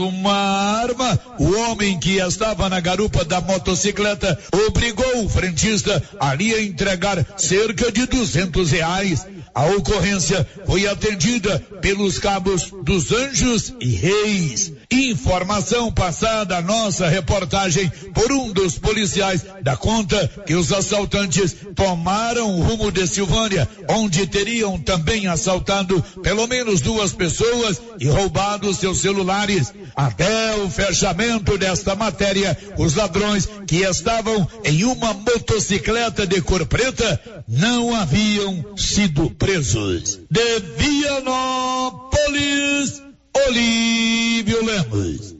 uma arma, o homem que estava na garupa da motocicleta obrigou o frentista ali a entregar cerca de duzentos reais. A ocorrência foi atendida pelos cabos dos Anjos e Reis. Informação passada à nossa reportagem por um dos policiais da conta que os assaltantes tomaram o rumo de Silvânia, onde teriam também assaltado pelo menos duas pessoas e roubado seus celulares. Até o fechamento desta matéria, os ladrões que estavam em uma motocicleta de cor preta não haviam sido presos. De Vianópolis, Olívio Lemos.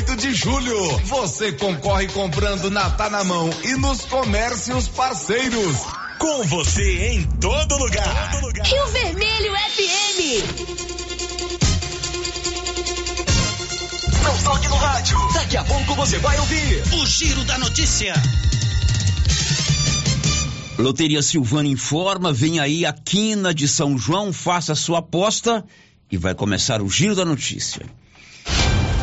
8 de julho. Você concorre comprando na Tá na Mão e nos comércios parceiros. Com você em todo lugar. Todo lugar. Rio Vermelho FM. Não toque no rádio. Daqui a pouco você vai ouvir o Giro da Notícia. Loteria Silvana informa, vem aí a quina de São João, faça sua aposta e vai começar o Giro da Notícia.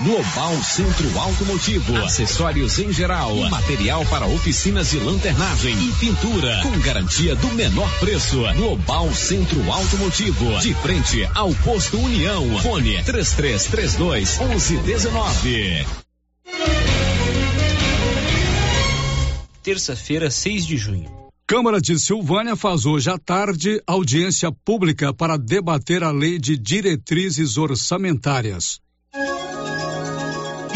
Global Centro Automotivo, acessórios em geral, material para oficinas de lanternagem e pintura, com garantia do menor preço. Global Centro Automotivo, de frente ao posto União. Fone 3332 1119. Terça-feira, 6 de junho. Câmara de Silvânia faz hoje à tarde audiência pública para debater a lei de diretrizes orçamentárias.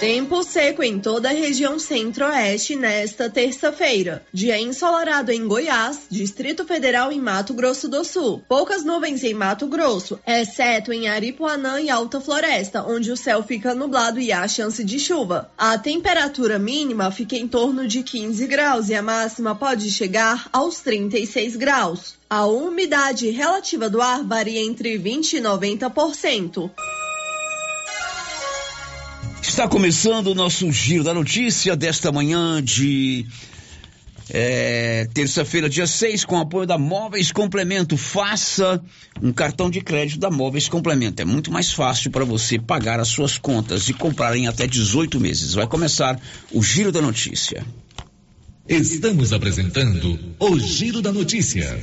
Tempo seco em toda a região centro-oeste nesta terça-feira. Dia ensolarado em Goiás, Distrito Federal e Mato Grosso do Sul. Poucas nuvens em Mato Grosso, exceto em Aripuanã e Alta Floresta, onde o céu fica nublado e há chance de chuva. A temperatura mínima fica em torno de 15 graus e a máxima pode chegar aos 36 graus. A umidade relativa do ar varia entre 20 e 90%. Está começando o nosso giro da notícia desta manhã de é, terça-feira, dia 6, com apoio da Móveis Complemento. Faça um cartão de crédito da Móveis Complemento. É muito mais fácil para você pagar as suas contas e comprar em até 18 meses. Vai começar o giro da notícia. Estamos apresentando o Giro da Notícia.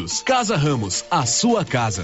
Unidos. Casa Ramos, a sua casa.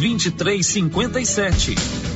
2357.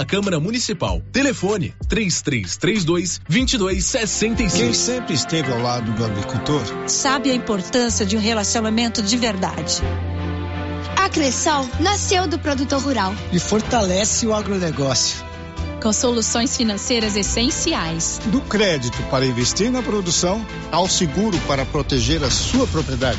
da Câmara Municipal. Telefone 3332 2265. Quem sempre esteve ao lado do agricultor sabe a importância de um relacionamento de verdade. A Cressol nasceu do produtor rural e fortalece o agronegócio. Com soluções financeiras essenciais. Do crédito para investir na produção ao seguro para proteger a sua propriedade.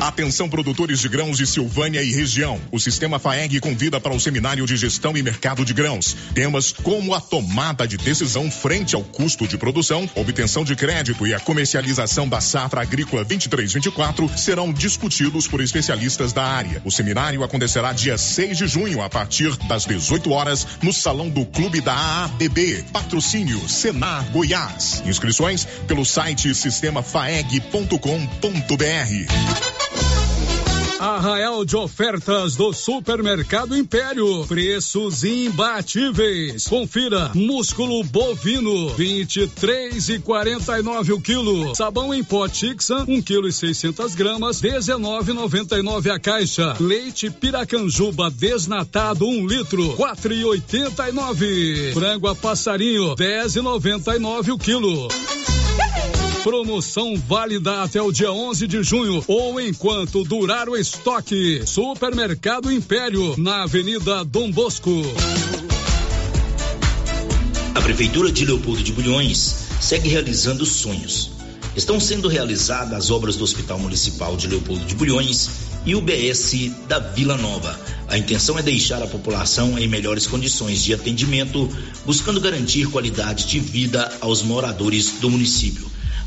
Atenção produtores de grãos de Silvânia e região. O Sistema FAEG convida para o Seminário de Gestão e Mercado de Grãos. Temas como a tomada de decisão frente ao custo de produção, obtenção de crédito e a comercialização da safra agrícola 23-24 serão discutidos por especialistas da área. O seminário acontecerá dia 6 de junho, a partir das 18 horas, no Salão do Clube da AABB. Patrocínio Senar Goiás. Inscrições pelo site sistemafaeg.com.br. Arraial de ofertas do Supermercado Império. Preços imbatíveis. Confira: músculo bovino 23 e 49 o quilo. Sabão em pó Tixan 1 quilo e 600 gramas 19,99 a caixa. Leite Piracanjuba desnatado 1 litro 4 e 89. Frango a passarinho 10,99 o quilo. Promoção válida até o dia 11 de junho ou enquanto durar o estoque. Supermercado Império, na Avenida Dom Bosco. A Prefeitura de Leopoldo de Bulhões segue realizando sonhos. Estão sendo realizadas as obras do Hospital Municipal de Leopoldo de Bulhões e o BS da Vila Nova. A intenção é deixar a população em melhores condições de atendimento, buscando garantir qualidade de vida aos moradores do município.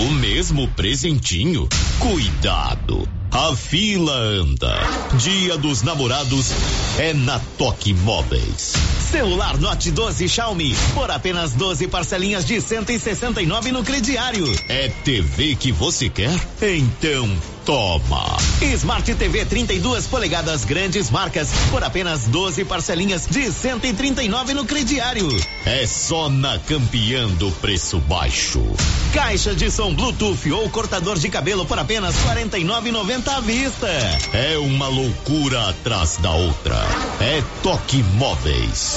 O mesmo presentinho? Cuidado! A fila anda. Dia dos namorados é na Toque Móveis. Celular Note 12 Xiaomi por apenas 12 parcelinhas de 169 no crediário. É TV que você quer? Então toma. Smart TV 32 polegadas grandes marcas por apenas 12 parcelinhas de 139 no crediário. É só na campeã do preço baixo. Caixa de som Bluetooth ou cortador de cabelo por apenas 49,90 à vista. É uma loucura atrás da outra. É Toque Móveis.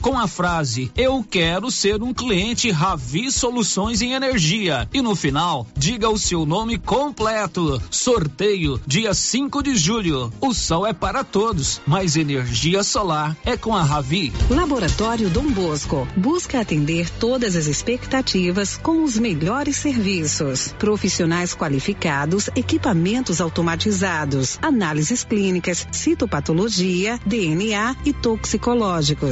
com a frase Eu quero ser um cliente Ravi Soluções em Energia. E no final, diga o seu nome completo. Sorteio dia 5 de julho. O sol é para todos, mas energia solar é com a Ravi. Laboratório Dom Bosco busca atender todas as expectativas com os melhores serviços. Profissionais qualificados, equipamentos automatizados, análises clínicas, citopatologia, DNA e toxicológicos.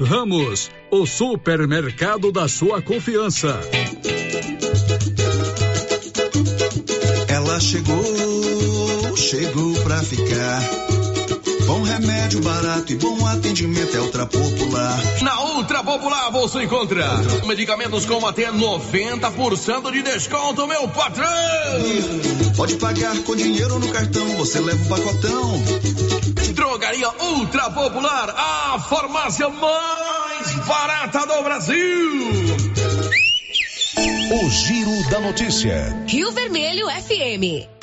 Ramos, o supermercado da sua confiança. Ela chegou, chegou pra ficar. Remédio barato e bom atendimento é Ultra Popular. Na Ultra Popular você encontra medicamentos com até 90% de desconto, meu patrão! Pode pagar com dinheiro no cartão, você leva o pacotão. Drogaria Ultra Popular, a farmácia mais barata do Brasil. O Giro da Notícia. Rio Vermelho FM.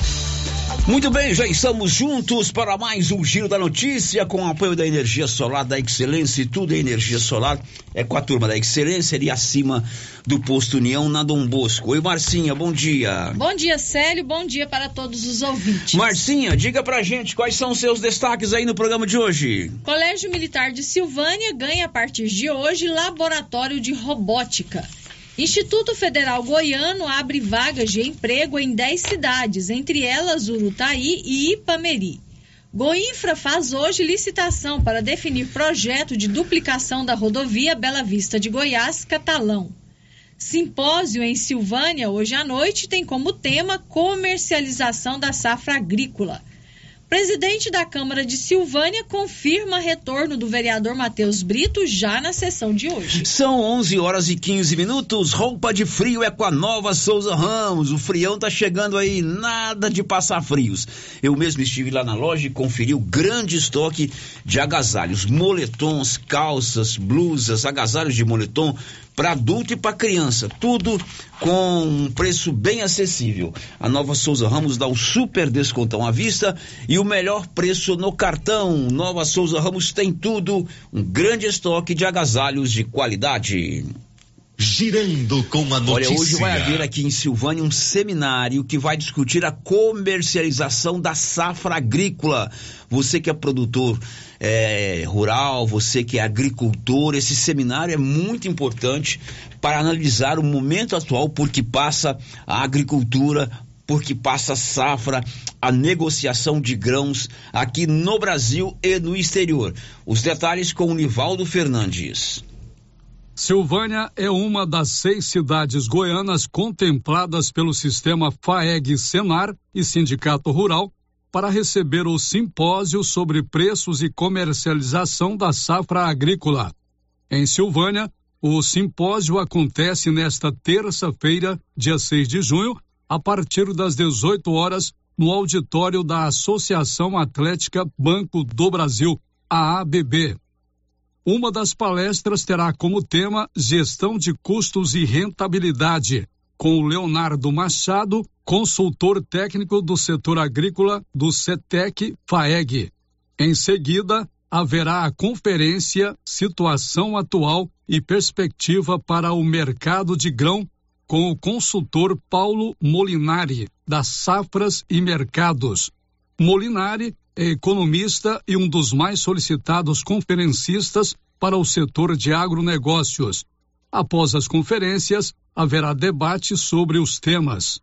Muito bem, já estamos juntos para mais um Giro da Notícia com o apoio da Energia Solar da Excelência e tudo é energia solar. É com a turma da Excelência ali acima do posto União na Dom Bosco. Oi, Marcinha, bom dia. Bom dia, Célio, bom dia para todos os ouvintes. Marcinha, diga pra gente quais são os seus destaques aí no programa de hoje. Colégio Militar de Silvânia ganha a partir de hoje laboratório de robótica. Instituto Federal Goiano abre vagas de emprego em 10 cidades, entre elas Urutaí e Ipameri. Goinfra faz hoje licitação para definir projeto de duplicação da rodovia Bela Vista de Goiás, Catalão. Simpósio em Silvânia, hoje à noite, tem como tema comercialização da safra agrícola. Presidente da Câmara de Silvânia confirma retorno do vereador Matheus Brito já na sessão de hoje. São 11 horas e 15 minutos. Roupa de frio é com a nova Souza Ramos. O frião tá chegando aí, nada de passar frios. Eu mesmo estive lá na loja e conferi o grande estoque de agasalhos, moletons, calças, blusas, agasalhos de moletom para adulto e para criança, tudo com um preço bem acessível. A nova Souza Ramos dá o super descontão à vista e o melhor preço no cartão. Nova Souza Ramos tem tudo, um grande estoque de agasalhos de qualidade. Girando com a notícia. Olha, hoje vai haver aqui em Silvânia um seminário que vai discutir a comercialização da safra agrícola. Você que é produtor é, rural, você que é agricultor, esse seminário é muito importante para analisar o momento atual por que passa a agricultura, porque passa a safra, a negociação de grãos aqui no Brasil e no exterior. Os detalhes com o Nivaldo Fernandes. Silvânia é uma das seis cidades goianas contempladas pelo sistema FAEG-Senar e Sindicato Rural para receber o simpósio sobre preços e comercialização da safra agrícola. Em Silvânia, o simpósio acontece nesta terça-feira, dia 6 de junho, a partir das 18 horas, no auditório da Associação Atlética Banco do Brasil, AABB. Uma das palestras terá como tema Gestão de Custos e Rentabilidade, com o Leonardo Machado, consultor técnico do setor agrícola do CETEC FAEG. Em seguida, haverá a conferência Situação Atual e Perspectiva para o Mercado de Grão, com o consultor Paulo Molinari, das Safras e Mercados. Molinari economista e um dos mais solicitados conferencistas para o setor de agronegócios. Após as conferências, haverá debate sobre os temas.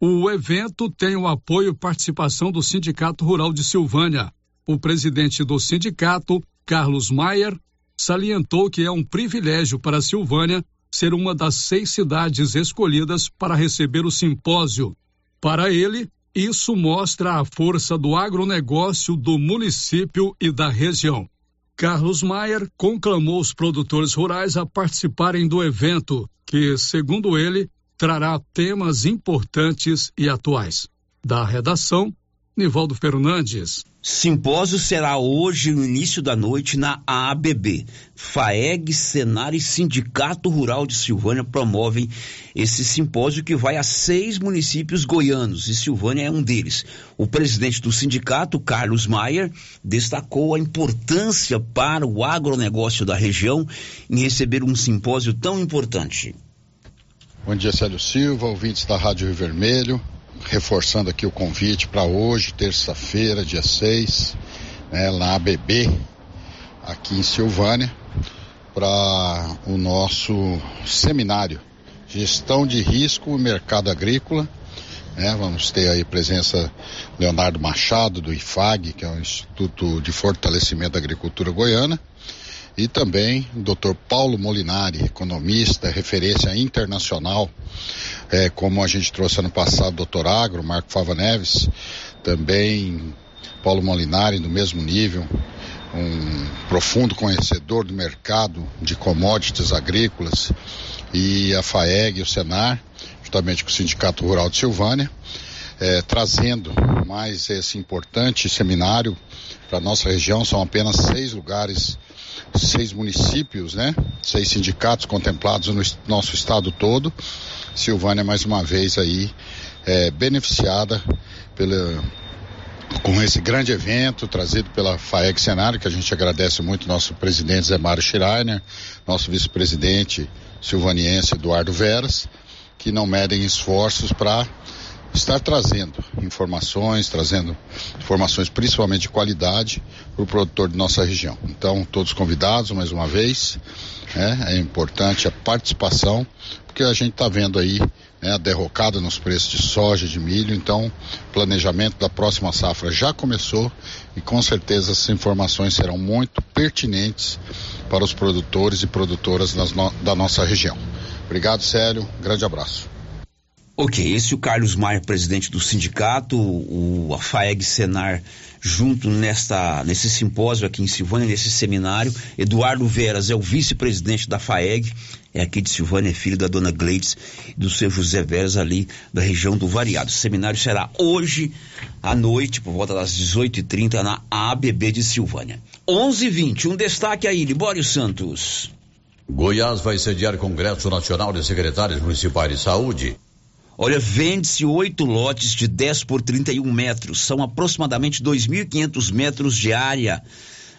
O evento tem o apoio e participação do Sindicato Rural de Silvânia. O presidente do sindicato, Carlos Maier, salientou que é um privilégio para Silvânia ser uma das seis cidades escolhidas para receber o simpósio. Para ele, isso mostra a força do agronegócio do município e da região. Carlos Maier conclamou os produtores rurais a participarem do evento, que, segundo ele, trará temas importantes e atuais. Da redação, Nivaldo Fernandes. Simpósio será hoje no início da noite na AABB. FAEG, Senar e Sindicato Rural de Silvânia promovem esse simpósio que vai a seis municípios goianos e Silvânia é um deles. O presidente do sindicato, Carlos Maier, destacou a importância para o agronegócio da região em receber um simpósio tão importante. Bom dia, Célio Silva, ouvintes da Rádio Rio Vermelho reforçando aqui o convite para hoje, terça-feira, dia 6, né, na ABB, aqui em Silvânia, para o nosso seminário Gestão de Risco e Mercado Agrícola. Né, vamos ter aí presença Leonardo Machado, do IFAG, que é o Instituto de Fortalecimento da Agricultura Goiana, e também o Dr. Paulo Molinari, economista, referência internacional, é, como a gente trouxe ano passado, Dr. Agro, Marco Fava Neves, também Paulo Molinari, no mesmo nível, um profundo conhecedor do mercado de commodities agrícolas, e a FAEG, o Senar, justamente com o Sindicato Rural de Silvânia, é, trazendo mais esse importante seminário para nossa região. São apenas seis lugares seis municípios, né? Seis sindicatos contemplados no nosso estado todo. Silvânia mais uma vez aí é, beneficiada pela com esse grande evento trazido pela FAEG Cenário, que a gente agradece muito nosso presidente Zé Mário Schreiner, nosso vice-presidente silvaniense Eduardo Veras, que não medem esforços para estar trazendo informações, trazendo informações principalmente de qualidade para o produtor de nossa região. Então, todos convidados mais uma vez, né? é importante a participação, porque a gente está vendo aí né, a derrocada nos preços de soja, de milho, então o planejamento da próxima safra já começou e com certeza essas informações serão muito pertinentes para os produtores e produtoras no, da nossa região. Obrigado, Célio. Grande abraço. Ok, esse é o Carlos Maia, presidente do sindicato, o, a FAEG Senar junto nesta, nesse simpósio aqui em Silvânia, nesse seminário. Eduardo Veras é o vice-presidente da FAEG, é aqui de Silvânia, é filho da dona Gleides e do seu José Veras ali da região do Variado. O seminário será hoje à noite, por volta das 18h30, na ABB de Silvânia. 11h20, um destaque aí, Libório Santos. Goiás vai sediar Congresso Nacional de Secretários Municipais de Saúde. Olha, vende-se oito lotes de 10 por 31 metros. São aproximadamente 2.500 metros de área.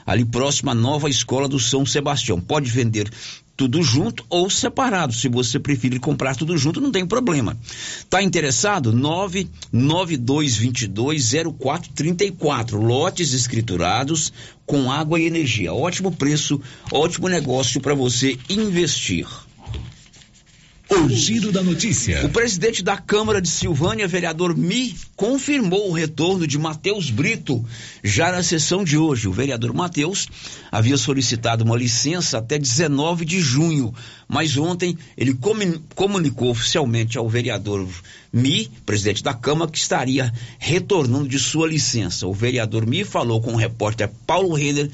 Ali próximo à nova escola do São Sebastião. Pode vender tudo junto ou separado. Se você preferir comprar tudo junto, não tem problema. Tá interessado? 992220434. Lotes escriturados com água e energia. Ótimo preço, ótimo negócio para você investir. O giro da notícia. O presidente da Câmara de Silvânia, vereador Mi, confirmou o retorno de Matheus Brito já na sessão de hoje. O vereador Matheus havia solicitado uma licença até 19 de junho, mas ontem ele comunicou oficialmente ao vereador Mi, presidente da Câmara, que estaria retornando de sua licença. O vereador Mi falou com o repórter Paulo Renner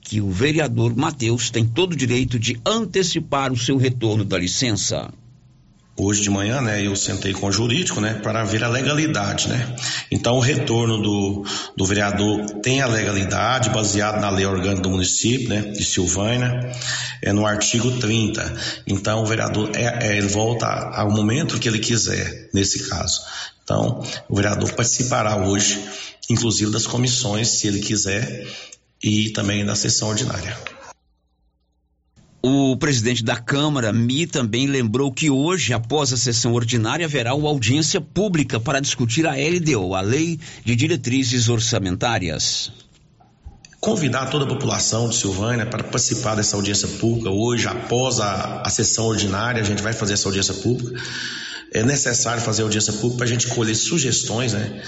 que o vereador Matheus tem todo o direito de antecipar o seu retorno da licença. Hoje de manhã, né, eu sentei com o jurídico, né, para ver a legalidade, né. Então, o retorno do, do vereador tem a legalidade baseado na lei orgânica do município, né, de Silvânia, é no artigo 30. Então, o vereador é, é, ele volta ao momento que ele quiser, nesse caso. Então, o vereador participará hoje, inclusive das comissões, se ele quiser, e também da sessão ordinária. O presidente da Câmara, Mi, também lembrou que hoje, após a sessão ordinária, haverá uma audiência pública para discutir a LDO, a Lei de Diretrizes Orçamentárias. Convidar toda a população de Silvânia para participar dessa audiência pública hoje, após a, a sessão ordinária, a gente vai fazer essa audiência pública. É necessário fazer audiência pública para a gente colher sugestões, né?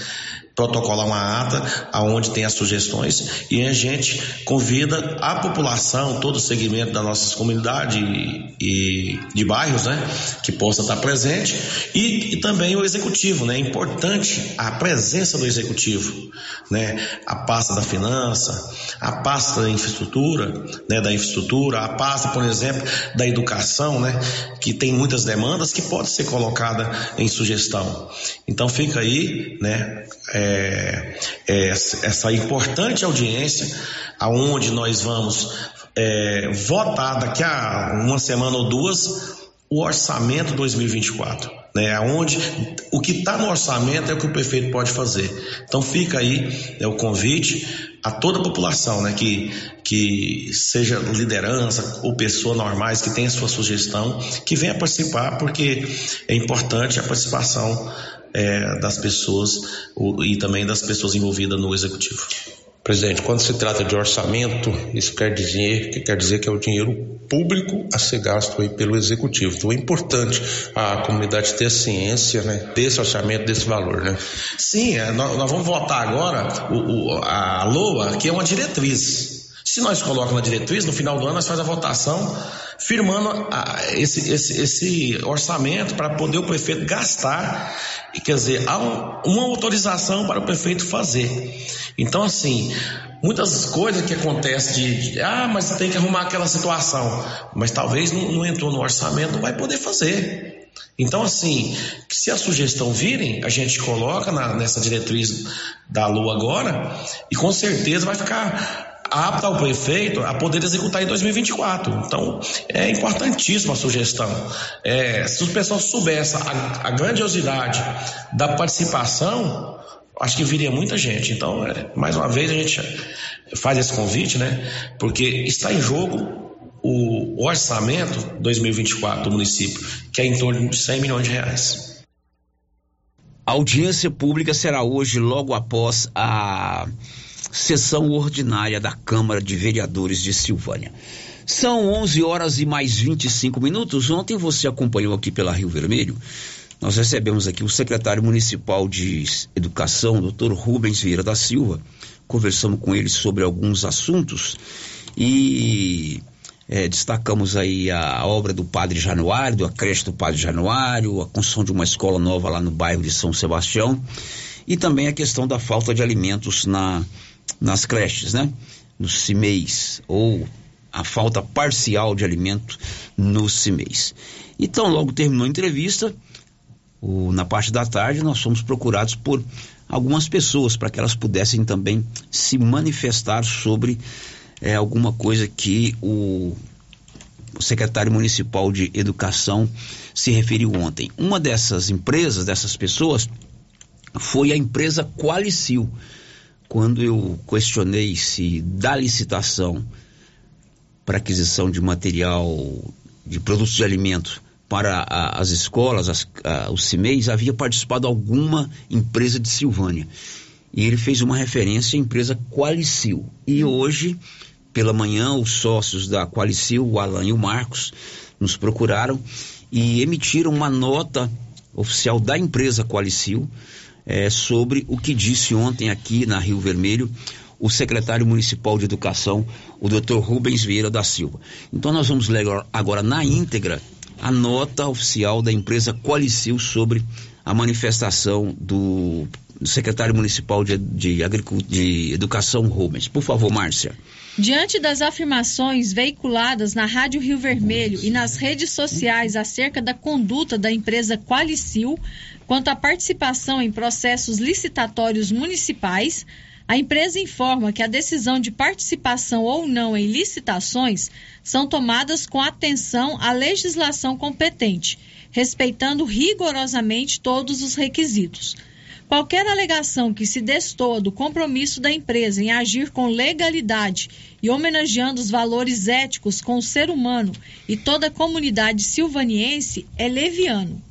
Protocolar uma ata aonde tem as sugestões e a gente convida a população, todo o segmento das nossas comunidades e, e de bairros, né, que possa estar presente e, e, também o executivo, né, é importante a presença do executivo, né, a pasta da finança, a pasta da infraestrutura, né, da infraestrutura, a pasta, por exemplo, da educação, né, que tem muitas demandas que pode ser colocada em sugestão. Então fica aí, né, é, é, é, essa importante audiência, aonde nós vamos é, votar daqui a uma semana ou duas o orçamento 2024. Né, onde o que está no orçamento é o que o prefeito pode fazer. Então fica aí é, o convite a toda a população, né, que, que seja liderança ou pessoa normais que tenha sua sugestão, que venha participar, porque é importante a participação é, das pessoas o, e também das pessoas envolvidas no executivo. Presidente, quando se trata de orçamento, isso quer dizer que quer dizer que é o dinheiro público a ser gasto aí pelo executivo. Então é importante a comunidade ter ciência, né, desse orçamento, desse valor, né? Sim, é, nós, nós, vamos votar agora o, o, a LOA, que é uma diretriz. Se nós colocamos na diretriz, no final do ano nós faz a votação firmando a, esse, esse, esse orçamento para poder o prefeito gastar, e quer dizer, há um, uma autorização para o prefeito fazer. Então, assim, muitas coisas que acontecem de, de, ah, mas tem que arrumar aquela situação, mas talvez não, não entrou no orçamento, não vai poder fazer. Então, assim, se a sugestão virem, a gente coloca na, nessa diretriz da Lua agora e com certeza vai ficar apta ao prefeito a poder executar em 2024. Então, é importantíssima a sugestão. É, se os pessoal soubessem a, a, grandiosidade da participação, acho que viria muita gente. Então, é, mais uma vez, a gente faz esse convite, né? Porque está em jogo o orçamento 2024 do município, que é em torno de 100 milhões de reais. A audiência pública será hoje, logo após a sessão ordinária da Câmara de Vereadores de Silvânia. São 11 horas e mais 25 minutos. Ontem você acompanhou aqui pela Rio Vermelho. Nós recebemos aqui o secretário municipal de Educação, doutor Rubens Vieira da Silva. Conversamos com ele sobre alguns assuntos e É, destacamos aí a obra do Padre Januário, a creche do Padre Januário, a construção de uma escola nova lá no bairro de São Sebastião e também a questão da falta de alimentos na, nas creches, né? Nos CIMEIs, ou a falta parcial de alimento nos CIMEIs. Então, logo terminou a entrevista, o, na parte da tarde, nós fomos procurados por algumas pessoas para que elas pudessem também se manifestar sobre é, alguma coisa que o, o secretário municipal de educação se referiu ontem. Uma dessas empresas, dessas pessoas, foi a empresa Qualicil. Quando eu questionei se da licitação para aquisição de material de produtos de alimento para a, as escolas, as, a, os CIMEIs, havia participado alguma empresa de Silvânia. E ele fez uma referência à empresa Qualicil. E hoje, pela manhã, os sócios da Qualicil, o Alan e o Marcos, nos procuraram e emitiram uma nota oficial da empresa Qualicil é, sobre o que disse ontem aqui na Rio Vermelho o secretário municipal de educação, o Dr. Rubens Vieira da Silva. Então nós vamos ler agora na íntegra a nota oficial da empresa Qualicil sobre a manifestação do, secretário municipal de, de, de Educação Rubens. Por favor, Márcia. Diante das afirmações veiculadas na Rádio Rio Vermelho e nas redes sociais acerca da conduta da empresa Qualicil quanto à participação em processos licitatórios municipais, a empresa informa que a decisão de participação ou não em licitações são tomadas com atenção à legislação competente, respeitando rigorosamente todos os requisitos. Qualquer alegação que se destoa do compromisso da empresa em agir com legalidade e homenageando os valores éticos com o ser humano e toda a comunidade silvaniense é leviano.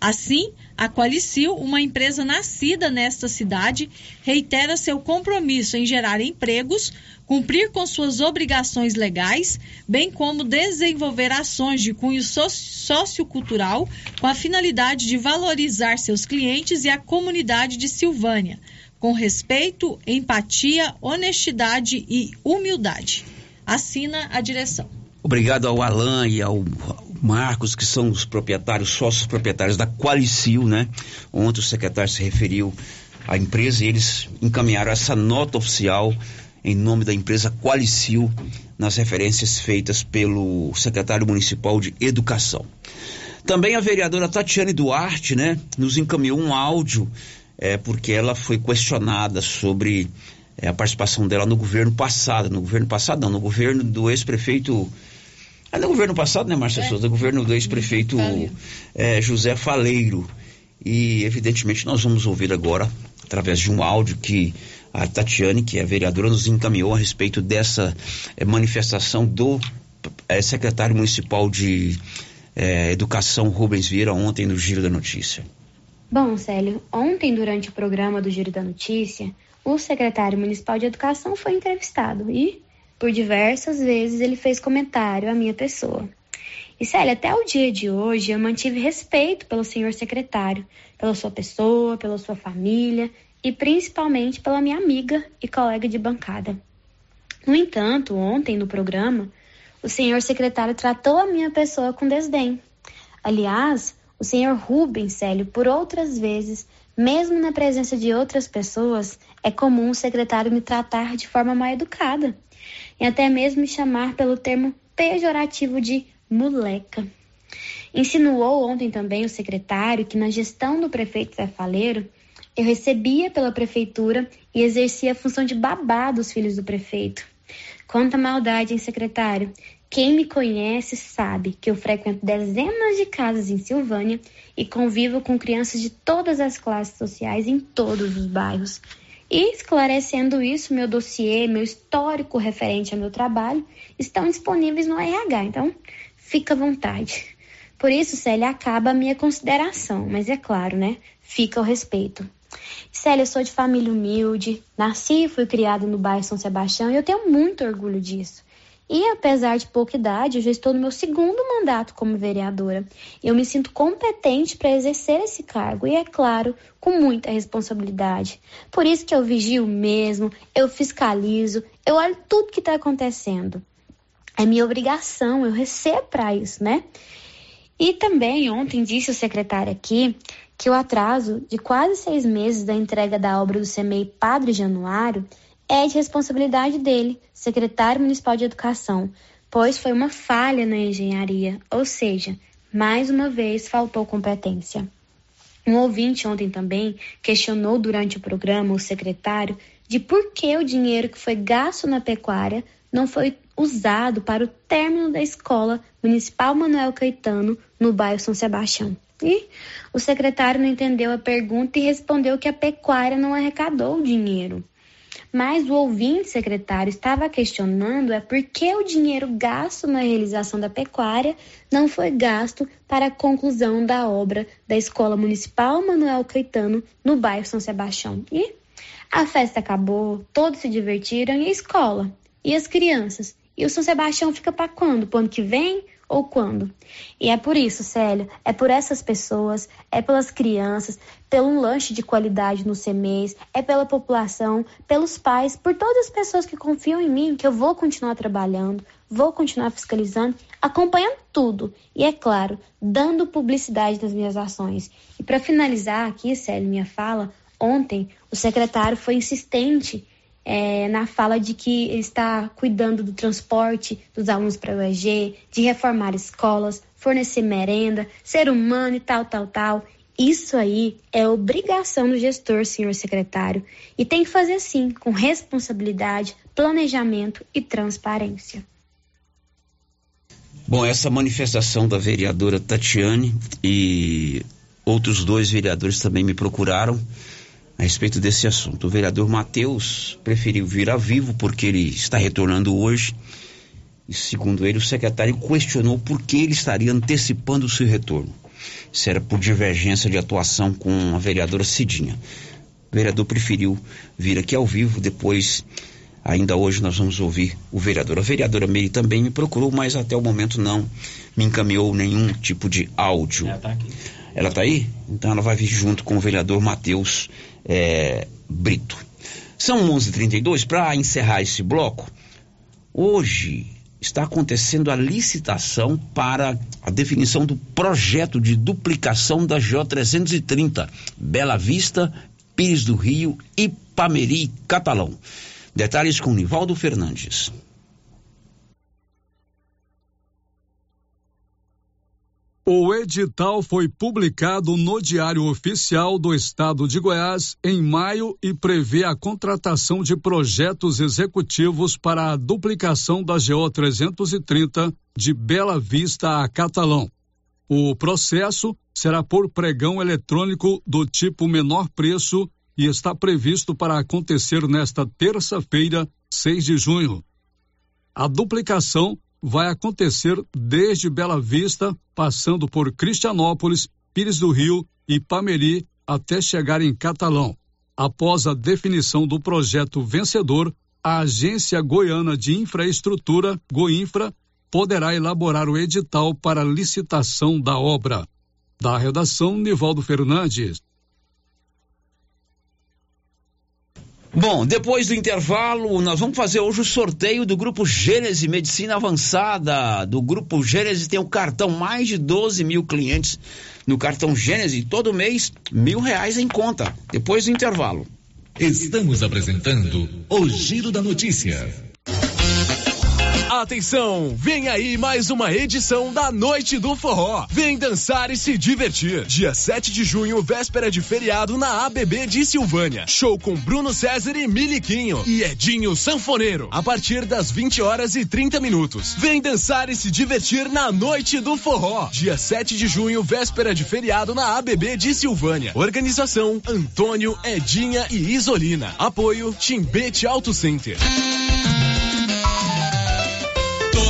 Assim, a Qualicil, uma empresa nascida nesta cidade, reitera seu compromisso em gerar empregos, cumprir com suas obrigações legais, bem como desenvolver ações de cunho sociocultural com a finalidade de valorizar seus clientes e a comunidade de Silvânia, com respeito, empatia, honestidade e humildade. Assina a direção. Obrigado ao Alan e ao Marcos, que são os proprietários, sócios proprietários da Qualicil, né? Ontem o secretário se referiu à empresa e eles encaminharam essa nota oficial em nome da empresa Qualicil nas referências feitas pelo secretário municipal de Educação. Também a vereadora Tatiane Duarte, né, nos encaminhou um áudio, é, porque ela foi questionada sobre é, a participação dela no governo passado, no governo passado não, no governo do ex-prefeito é no governo passado, né, Márcia é. Souza? governo do ex-prefeito é, José Faleiro. E, evidentemente, nós vamos ouvir agora, através de um áudio que a Tatiane, que é vereadora, nos encaminhou a respeito dessa é, manifestação do é, secretário municipal de é, Educação, Rubens Vieira, ontem no Giro da Notícia. Bom, Célio, ontem, durante o programa do Giro da Notícia, o secretário municipal de Educação foi entrevistado e por diversas vezes ele fez comentário à minha pessoa. E Célia, até o dia de hoje eu mantive respeito pelo senhor secretário, pela sua pessoa, pela sua família e principalmente pela minha amiga e colega de bancada. No entanto, ontem no programa, o senhor secretário tratou a minha pessoa com desdém. Aliás, o senhor Rubens Célio, por outras vezes, mesmo na presença de outras pessoas, é comum o secretário me tratar de forma mal educada e até mesmo me chamar pelo termo pejorativo de moleca. Insinuou ontem também o secretário que na gestão do prefeito Zé Faleiro, eu recebia pela prefeitura e exercia a função de babá dos filhos do prefeito. Quanta maldade, hein, secretário? Quem me conhece sabe que eu frequento dezenas de casas em Silvânia e convivo com crianças de todas as classes sociais em todos os bairros. E esclarecendo isso, meu dossiê, meu histórico referente ao meu trabalho estão disponíveis no RH, então fica à vontade. Por isso, Célia, acaba a minha consideração, mas é claro, né? Fica o respeito. Célia, eu sou de família humilde, nasci e fui criada no bairro São Sebastião e eu tenho muito orgulho disso. E apesar de pouca idade, eu já estou no meu segundo mandato como vereadora. Eu me sinto competente para exercer esse cargo e, é claro, com muita responsabilidade. Por isso que eu vigio mesmo, eu fiscalizo, eu olho tudo que está acontecendo. É minha obrigação, eu recebo para isso, né? E também ontem disse o secretário aqui que o atraso de quase seis meses da entrega da obra do CEMEI Padre Januário é de responsabilidade dele, secretário municipal de educação, pois foi uma falha na engenharia, ou seja, mais uma vez faltou competência. Um ouvinte ontem também questionou durante o programa o secretário de por que o dinheiro que foi gasto na pecuária não foi usado para o término da escola municipal Manuel Caetano no bairro São Sebastião. E o secretário não entendeu a pergunta e respondeu que a pecuária não arrecadou o dinheiro. Mas o ouvinte secretário estava questionando é por que o dinheiro gasto na realização da pecuária não foi gasto para a conclusão da obra da Escola Municipal Manuel Caetano no bairro São Sebastião. E a festa acabou, todos se divertiram e a escola? E as crianças? E o São Sebastião fica para quando? Para ano que vem? Ou quando. E é por isso, Célio, é por essas pessoas, é pelas crianças, pelo um lanche de qualidade no CEMES, é pela população, pelos pais, por todas as pessoas que confiam em mim, que eu vou continuar trabalhando, vou continuar fiscalizando, acompanhando tudo e, é claro, dando publicidade nas minhas ações. E para finalizar aqui, Célio, minha fala, ontem o secretário foi insistente é, na fala de que está cuidando do transporte dos alunos para o EG, de reformar escolas, fornecer merenda, ser humano e tal, tal, tal. Isso aí é obrigação do gestor, senhor secretário, e tem que fazer sim, com responsabilidade, planejamento e transparência. Bom, essa manifestação da vereadora Tatiane e outros dois vereadores também me procuraram a respeito desse assunto. O vereador Matheus preferiu vir a vivo porque ele está retornando hoje. E segundo ele, o secretário questionou por que ele estaria antecipando o seu retorno. Isso era por divergência de atuação com a vereadora Cidinha. O vereador preferiu vir aqui ao vivo, depois, ainda hoje, nós vamos ouvir o vereador. A vereadora Meire também me procurou, mas até o momento não me encaminhou nenhum tipo de áudio. Ela está aqui. Ela está aí? Então ela vai vir junto com o vereador Matheus é, Brito. São 11h32. Para encerrar esse bloco, hoje está acontecendo a licitação para a definição do projeto de duplicação da J330, Bela Vista, Pires do Rio, Ipameri, Catalão. Detalhes com Nivaldo Fernandes. O edital foi publicado no Diário Oficial do Estado de Goiás em maio e prevê a contratação de projetos executivos para a duplicação da GO 330 de Bela Vista a Catalão. O processo será por pregão eletrônico do tipo menor preço e está previsto para acontecer nesta terça-feira, 6 de junho. A duplicação vai acontecer desde Bela Vista, passando por Cristianópolis, Pires do Rio e Pameri, até chegar em Catalão. Após a definição do projeto vencedor, a Agência Goiana de Infraestrutura, Goinfra, poderá elaborar o edital para licitação da obra. Da redação, Nivaldo Fernandes. Bom, depois do intervalo, nós vamos fazer hoje o sorteio do Grupo Gênese Medicina Avançada. Do Grupo Gênese tem o cartão, mais de 12 mil clientes no cartão Gênese. Todo mês, mil reais em conta. Depois do intervalo. Estamos apresentando o Giro da Notícia. Atenção, vem aí mais uma edição da Noite do Forró. Vem dançar e se divertir. Dia 7 de junho, véspera de feriado na ABB de Silvânia. Show com Bruno César e Miliquinho e Edinho Sanfoneiro. A partir das 20 horas e 30 minutos. Vem dançar e se divertir na Noite do Forró. Dia 7 de junho, véspera de feriado na ABB de Silvânia. Organização Antônio, Edinha e Isolina. Apoio Timbete Auto Center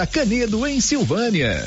da Canedo, em Silvânia.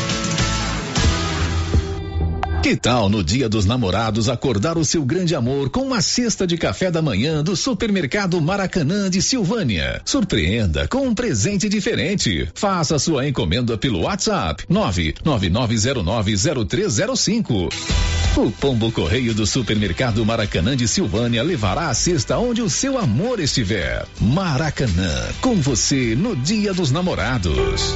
Que tal no Dia dos Namorados acordar o seu grande amor com uma cesta de café da manhã do Supermercado Maracanã de Silvânia? Surpreenda com um presente diferente. Faça sua encomenda pelo WhatsApp 999090305. O Pombo Correio do Supermercado Maracanã de Silvânia levará a cesta onde o seu amor estiver. Maracanã, com você no Dia dos Namorados.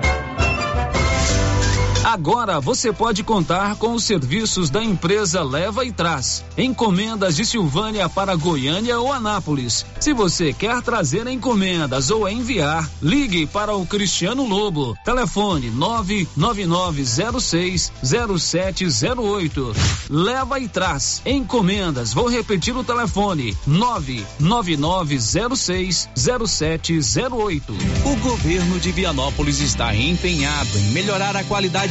Agora você pode contar com os serviços da empresa Leva e Traz. Encomendas de Silvânia para Goiânia ou Anápolis. Se você quer trazer encomendas ou enviar, ligue para o Cristiano Lobo. Telefone 999060708. Leva e Traz. Encomendas. Vou repetir o telefone: 999060708. O governo de Vianópolis está empenhado em melhorar a qualidade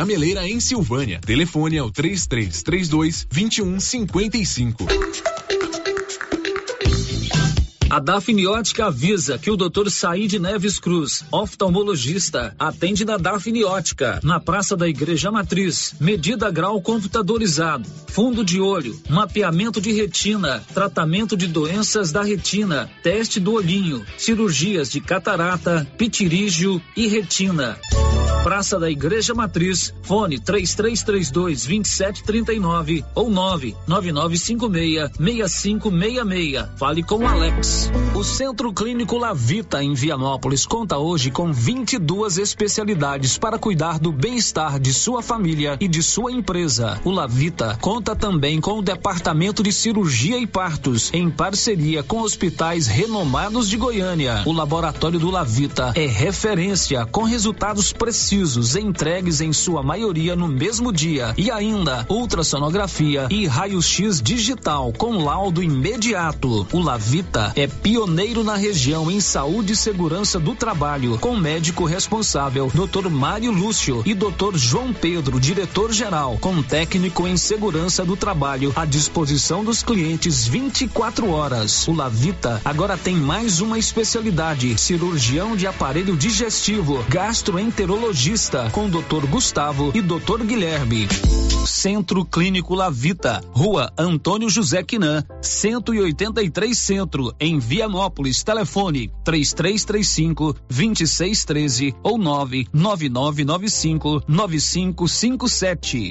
Gameleira em Silvânia. Telefone é o 3332 2155. A Dafniótica avisa que o Dr. Saíde Neves Cruz, oftalmologista, atende na Dafniótica, na Praça da Igreja Matriz. Medida grau computadorizado, fundo de olho, mapeamento de retina, tratamento de doenças da retina, teste do olhinho, cirurgias de catarata, pitirígio e retina. Praça da Igreja Matriz, fone 3332 2739 ou 99956 6566. Fale com o Alex. O Centro Clínico Lavita em Vianópolis conta hoje com 22 especialidades para cuidar do bem-estar de sua família e de sua empresa. O Lavita conta também com o Departamento de Cirurgia e Partos em parceria com hospitais renomados de Goiânia. O Laboratório do Lavita é referência com resultados precisos entregues em sua maioria no mesmo dia e ainda ultrassonografia e raio-x digital com laudo imediato. O Lavita é pioneiro na região em saúde e segurança do trabalho, com médico responsável, Dr. Mário Lúcio e Dr. João Pedro, diretor-geral, com técnico em segurança do trabalho, à disposição dos clientes 24 horas. O Lavita agora tem mais uma especialidade: cirurgião de aparelho digestivo, gastroenterologista, com Dr. Gustavo e Dr. Guilherme. Centro Clínico Lavita, Rua Antônio José Quinan, 183 Centro, em Vianópolis. Telefone 3335 2613 ou 99995 9557.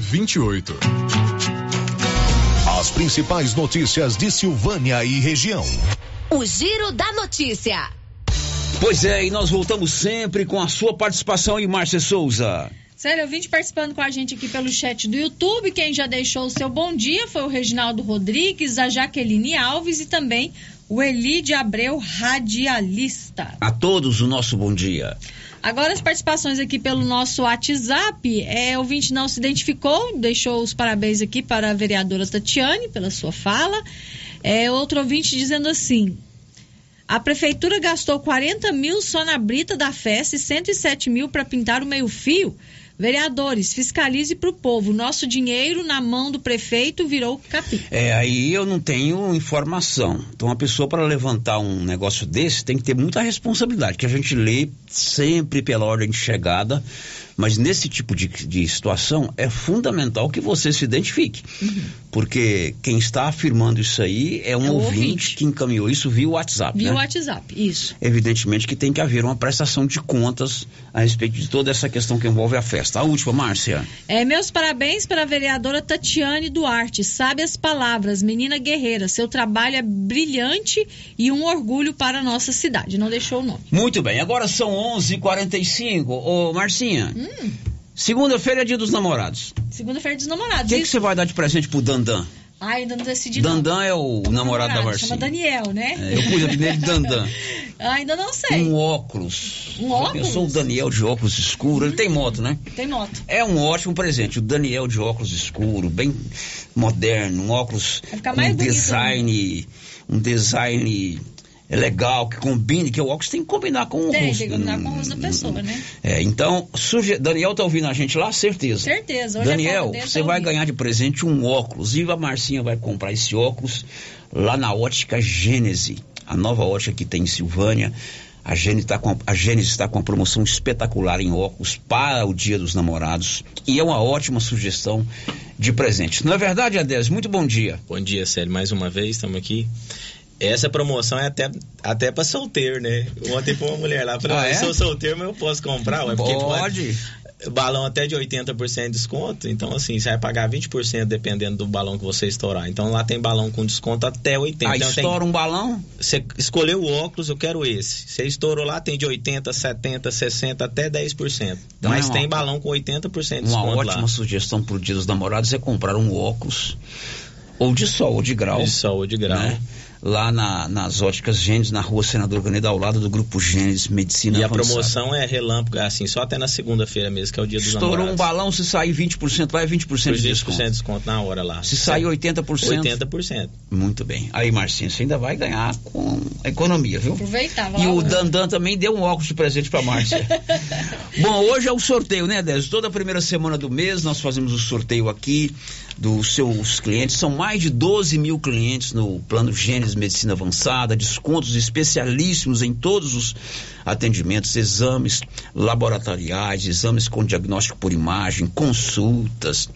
6728. As principais notícias de Silvânia e região. O Giro da Notícia. Pois é, e nós voltamos sempre com a sua participação e Márcia Souza. Sério, ouvinte participando com a gente aqui pelo chat do YouTube. Quem já deixou o seu bom dia foi o Reginaldo Rodrigues, a Jaqueline Alves e também o Eli de Abreu, radialista. A todos o nosso bom dia. Agora as participações aqui pelo nosso WhatsApp. É, o ouvinte não se identificou, deixou os parabéns aqui para a vereadora Tatiane pela sua fala. É, outro ouvinte dizendo assim: a prefeitura gastou 40 mil só na brita da festa e 107 mil para pintar o meio-fio. Vereadores, fiscalize para o povo. Nosso dinheiro na mão do prefeito virou capim. É, aí eu não tenho informação. Então, a pessoa para levantar um negócio desse tem que ter muita responsabilidade, que a gente lê sempre pela ordem de chegada, mas nesse tipo de, de situação é fundamental que você se identifique. Uhum. Porque quem está afirmando isso aí é um É ouvinte, ouvinte. que encaminhou isso via WhatsApp. Via né? WhatsApp, isso. Evidentemente que tem que haver uma prestação de contas a respeito de toda essa questão que envolve a festa. A última, Márcia. É, meus parabéns para a vereadora Tatiane Duarte. Sabe as palavras, menina guerreira. Seu trabalho é brilhante e um orgulho para a nossa cidade. Não deixou o nome. Muito bem, agora são 11h45. Ô, Marcinha, Hum, segunda-feira é dia dos namorados. segunda-feira dos O namorados. que, que você vai dar de presente pro Dandan? Ai, ainda não decidi não. Dandan é o namorado da Marcinha. Chama Daniel, né? É, eu pus nele Dandan. ainda não sei. Um óculos. Um óculos? Pensou o Daniel de óculos escuro? Ele tem moto, né? Tem moto. É um ótimo presente. O Daniel de óculos escuro, bem moderno, um óculos Vai ficar com mais um bonito design, um design legal, que combine, que o óculos tem que combinar com o Tem, rosto. tem que combinar com o rosto da pessoa, né? É, então, suge... Daniel tá ouvindo a gente lá? Certeza. Certeza. Hoje a Daniel, dele você tá vai ganhar de presente um óculos. E a Marcinha vai comprar esse óculos lá na ótica Gênese. A nova ótica que tem em Silvânia. A Gênese está com, a, a Gênese está com uma promoção espetacular em óculos para o Dia dos Namorados. E é uma ótima sugestão de presente. Não é verdade, Adés? Muito bom dia. Bom dia, Célio. Mais uma vez, estamos aqui. Essa promoção é até, até para solteiro, né? Ontem foi uma mulher lá falou: Ah, é? Eu sou solteiro, mas eu posso comprar. Ué, porque Pode. balão até de 80% de desconto. Então, assim, você vai pagar 20% dependendo do balão que você estourar. Então, lá tem balão com desconto até 80%. Aí então, tem- estoura um balão? Você escolheu o óculos, eu quero esse. Você estourou lá, tem de 80, 70, 60, até 10%. Então mas é uma- tem balão com 80% de Uma desconto ótima lá. sugestão para o Dia dos Namorados é comprar um óculos ou de sol ou de grau. De sol ou de grau. né? Lá na- nas óticas Gênesis, na rua Senador Canedo, ao lado do grupo Gênesis Medicina E a Avançada. promoção é relâmpago, assim, só até na segunda-feira mesmo, que é o dia dos Estourou um namorados. balão, se sair 20%, vai 20% de 20% desconto. de desconto na hora lá. Se sair 80%. 80%. Muito bem. Aí, Marcinho, você ainda vai ganhar com economia, viu? Aproveitar, vai E lá, o. Dandan também deu um óculos de presente pra Márcia. Bom, hoje é o sorteio, né, Désio? Toda primeira semana do mês nós fazemos o sorteio aqui dos seus clientes. São mais de 12 mil clientes no plano Gênesis Medicina Avançada, descontos especialíssimos em todos os atendimentos, exames laboratoriais, exames com diagnóstico por imagem, consultas,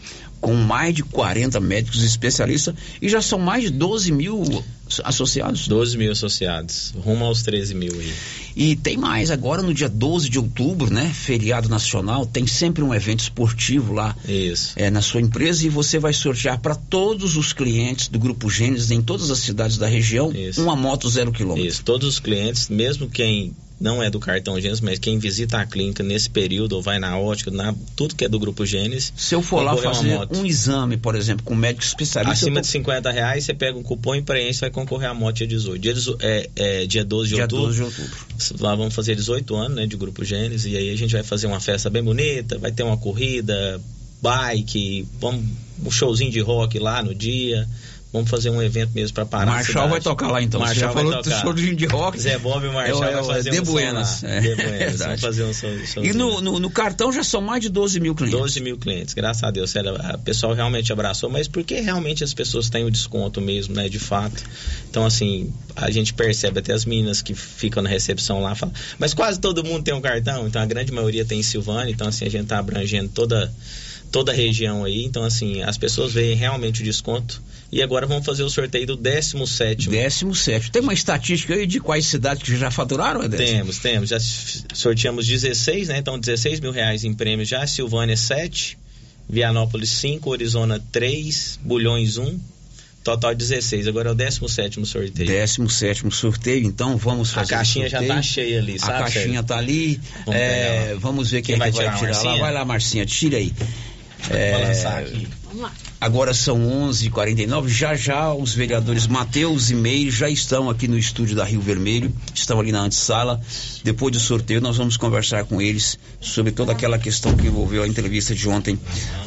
com mais de 40 médicos especialistas e já são mais de 12 mil associados. 12 mil associados, rumo aos 13 mil aí. E tem mais, agora no dia 12 de outubro, né? Feriado nacional, tem sempre um evento esportivo lá Isso. é, na sua empresa e você vai sortear para todos os clientes do Grupo Gênesis em todas as cidades da região uma moto zero quilômetro. Isso, todos os clientes, mesmo quem não é do cartão Gênesis, mas quem visita a clínica nesse período ou vai na ótica, na, tudo que é do grupo Gênesis. Se eu for lá fazer um exame, por exemplo, com um médico especialista, Acima eu de 50 reais, você pega um cupom e preenche, vai concorrer à moto dia 18. Dia, é, é, dia 12 de Dia outubro. 12 de outubro. Lá vamos fazer 18 anos, né, de Grupo Gênesis, e aí a gente vai fazer uma festa bem bonita, vai ter uma corrida, bike, vamos, um showzinho de rock lá no dia. Vamos fazer um evento mesmo para parar. Marshall vai tocar lá então. Você Marshall já vai falou do showzinho de rock. Zé Bob e Marshall É o- é vai fazer de um som Buenas. lá. É, De é Buenas. Vamos fazer um som, E no, no, no cartão já são mais de 12 mil clientes. 12 mil clientes, graças a Deus. Sério, O pessoal realmente abraçou, mas porque realmente as pessoas têm o desconto mesmo, né? De fato. Então, assim, a gente percebe até as meninas que ficam na recepção lá falam, mas quase todo mundo tem um cartão, então a grande maioria tem em Silvânia, então assim, a gente tá abrangendo toda, toda a região aí. Então, assim, as pessoas veem realmente o desconto. E agora vamos fazer o sorteio do 17 17. Tem uma estatística aí de quais cidades que já faturaram, Edson? Temos, temos. Já sorteamos 16, né? Então 16 mil reais em prêmios já. Silvânia 7, Vianópolis 5, Orizona 3, Bulhões 1, Total 16, agora é o 17 sorteio. 17 sorteio, então vamos fazer A caixinha já tá cheia ali, sabe? A caixinha Sérgio? tá ali. Vamos é, vamos ver quem, Quem é vai vai tirar, tirar lá. Vai lá, Marcinha, tira aí. É, lançar aqui. Vamos lá. Agora são 11h49. Já já os vereadores Matheus e Meire já estão aqui no estúdio da Rio Vermelho, estão ali na antessala. Depois do sorteio, nós vamos conversar com eles sobre toda aquela questão que envolveu a entrevista de ontem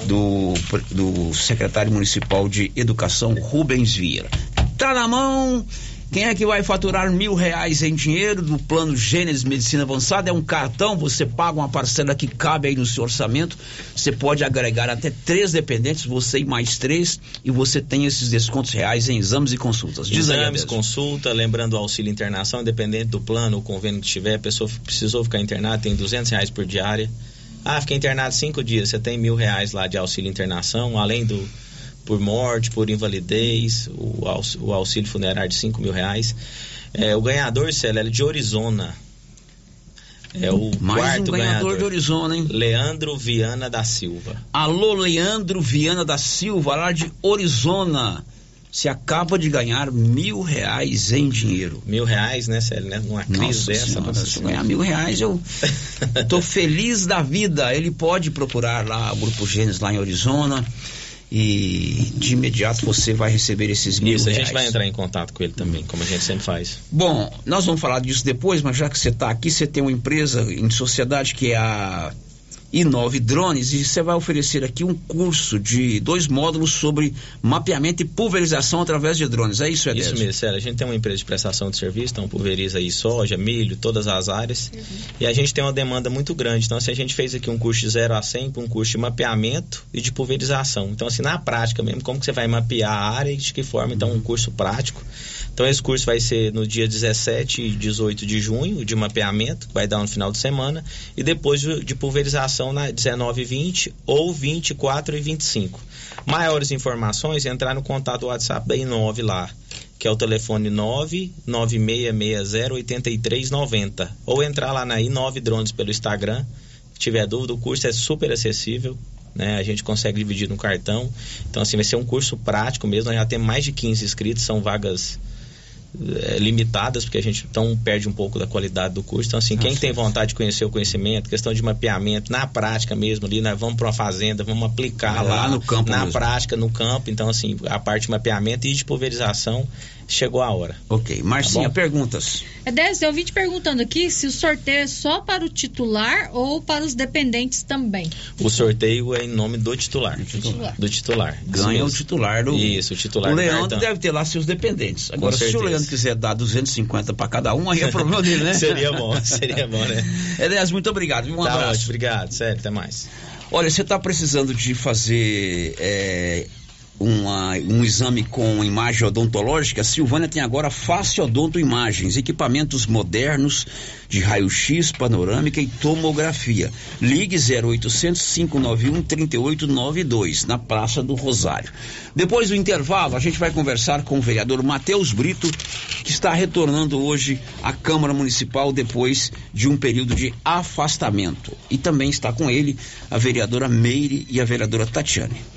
do, do secretário municipal de Educação, Rubens Vieira. Tá na mão. Quem é que vai faturar mil reais em dinheiro do plano Gênesis Medicina Avançada? É um cartão, você paga uma parcela que cabe aí no seu orçamento. Você pode agregar até três dependentes, você e mais três, e você tem esses descontos reais em exames e consultas. Diz aí, Exames, Adésio. consulta, lembrando o auxílio internação, independente do plano, o convênio que tiver, a pessoa precisou ficar internada, tem 200 reais por diária. Ah, fiquei internado cinco dias, você tem mil reais lá de auxílio internação, além do por morte, por invalidez, o, aux- o auxílio funerário de cinco mil reais. É, o ganhador, Célio, é de Orizona. É o Mais um quarto ganhador de Orizona, hein? Leandro Viana da Silva. Alô, Leandro Viana da Silva, lá de Orizona. Você acaba de ganhar mil reais em dinheiro. Mil reais, né, Célio? Né? Numa crise Nossa dessa. senhora, nossa se eu ganhar mil reais, eu tô feliz da vida. Ele pode procurar lá o Grupo Gênesis lá em Arizona e de imediato você vai receber esses mil Isso, a reais. gente vai entrar em contato com ele também, como a gente sempre faz. Bom, nós vamos falar disso depois, mas já que você está aqui, você tem uma empresa em sociedade que é a Inove Drones e você vai oferecer aqui um curso de dois módulos sobre mapeamento e pulverização através de drones. É isso, Edésio? Isso mesmo, sério. A gente tem uma empresa de prestação de serviço, então pulveriza aí soja, milho, todas as áreas. E a gente tem uma demanda muito grande. Então, assim, a gente fez aqui um curso de 0 a 100 com um curso de mapeamento e de pulverização. Então, assim, na prática mesmo, como que você vai mapear a área e de que forma? Então, um curso prático. Então, esse curso vai ser no dia 17 e 18 de junho, de mapeamento, que vai dar no final de semana, e depois de de pulverização na 19 e 20 ou 24 e 25. Maiores informações, entrar no contato do WhatsApp da Inove lá, que é o telefone 996608390. Ou entrar lá na Inove Drones pelo Instagram. Se tiver dúvida, o curso é super acessível. Né? A gente consegue dividir no cartão. Então, assim, vai ser um curso prático mesmo. Já temos mais de 15 inscritos, são vagas eh, limitadas, porque a gente então perde um pouco da qualidade do curso. Então, assim, quem tem vontade de conhecer o conhecimento, questão de mapeamento, na prática mesmo, ali, nós vamos para uma fazenda, vamos aplicar É lá lá, no campo na mesmo. prática, no campo. Então, assim, a parte de mapeamento e de pulverização chegou a hora. Ok. Marcinha, Tá perguntas. É 10, eu vim te perguntando aqui se o sorteio é só para o titular ou para os dependentes também. O sorteio é em nome do titular. titular. Do titular. Ganha o titular do. Isso, o titular O do Leandro deve ter lá seus dependentes. Agora, se o. Leandro quiser dar 250 para cada um, aí é problema dele, né? Seria bom, seria bom, né? Elias, muito obrigado. Um tá abraço. ótimo, obrigado. Sério, até mais. Olha, você está precisando de fazer é, uma- um exame com imagem odontológica? Silvânia tem agora Face Odonto Imagens, equipamentos modernos de raio-x, panorâmica e tomografia. Ligue 0800 591 3892, na Praça do Rosário. Depois do intervalo, a gente vai conversar com o vereador Matheus Brito, que está retornando hoje à Câmara Municipal depois de um período de afastamento. E também está com ele a vereadora Meire e a vereadora Tatiane.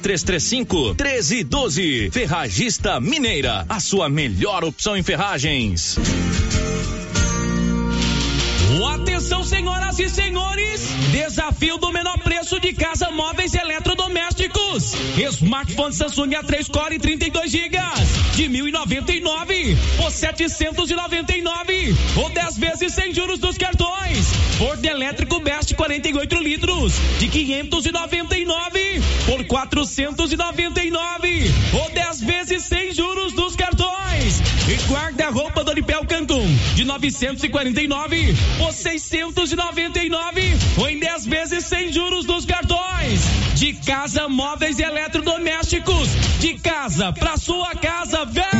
3335 1312. Ferragista Mineira, a sua melhor opção em ferragens. Atenção, senhoras e senhores! Desafio do menor preço de casa móveis eletrodomésticos. Smartphone Samsung A3 Core 32 GB de 1.099 por 799 ou 10 vezes sem juros dos cartões. Forno elétrico Best 48 litros de 599 por 499 ou 10 vezes sem juros dos cartões. E guarda-roupa Doripel Cantum de de 949 ou 699 ou em 10 vezes sem juros dos cartões. De casa, móveis eletrodomésticos. De casa pra sua casa, vem!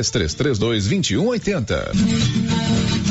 3332 2180.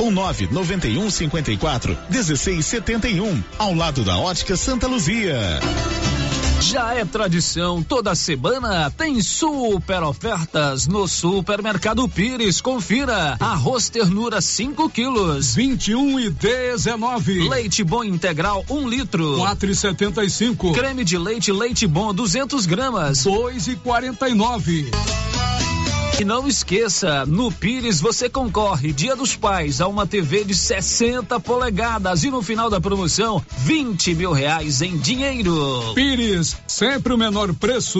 ou 991 54 1671, ao lado da Ótica Santa Luzia. Já é tradição, toda semana tem super ofertas no Supermercado Pires. Confira: arroz ternura 5 quilos, 21 e 19. Leite bom integral 1 um litro, 4 e 75. Creme de leite leite bom 200 gramas, 2 e 49. E não esqueça, no Pires você concorre Dia dos Pais a uma TV de 60 polegadas e no final da promoção 20 mil reais em dinheiro. Pires, sempre o menor preço.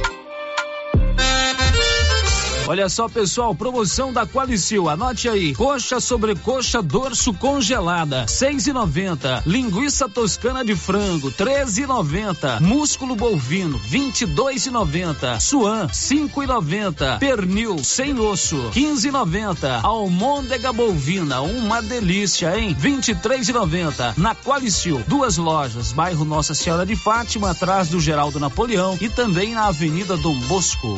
Olha só, pessoal, promoção da Qualicil, anote aí. Coxa sobre coxa dorso congelada, seis e noventa. Linguiça toscana de frango, treze e noventa. Músculo bovino, vinte e dois e noventa. Suan, cinco e noventa. Pernil, sem osso, quinze e noventa. Almôndega bovina, uma delícia, hein? Vinte e três e noventa. Na Qualicil, duas lojas, bairro Nossa Senhora de Fátima, atrás do Geraldo Napoleão e também na Avenida Dom Bosco.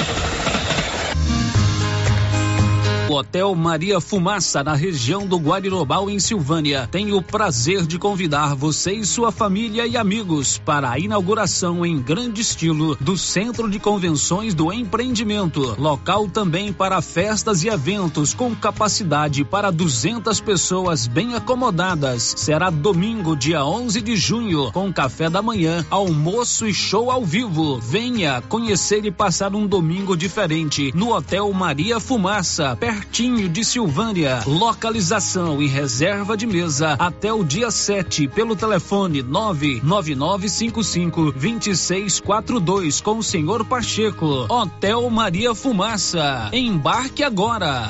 O Hotel Maria Fumaça, na região do Guarirobal, em Silvânia, tem o prazer de convidar você e sua família e amigos para a inauguração em grande estilo do Centro de Convenções do Empreendimento. Local também para festas e eventos com capacidade para 200 pessoas bem acomodadas. Será domingo, dia 11 de junho, com café da manhã, almoço e show ao vivo. Venha conhecer e passar um domingo diferente no Hotel Maria Fumaça, perto pertinho de Silvânia. Localização e reserva de mesa até o dia 7 pelo telefone 99955 2642 com o senhor Pacheco. Hotel Maria Fumaça. Embarque agora.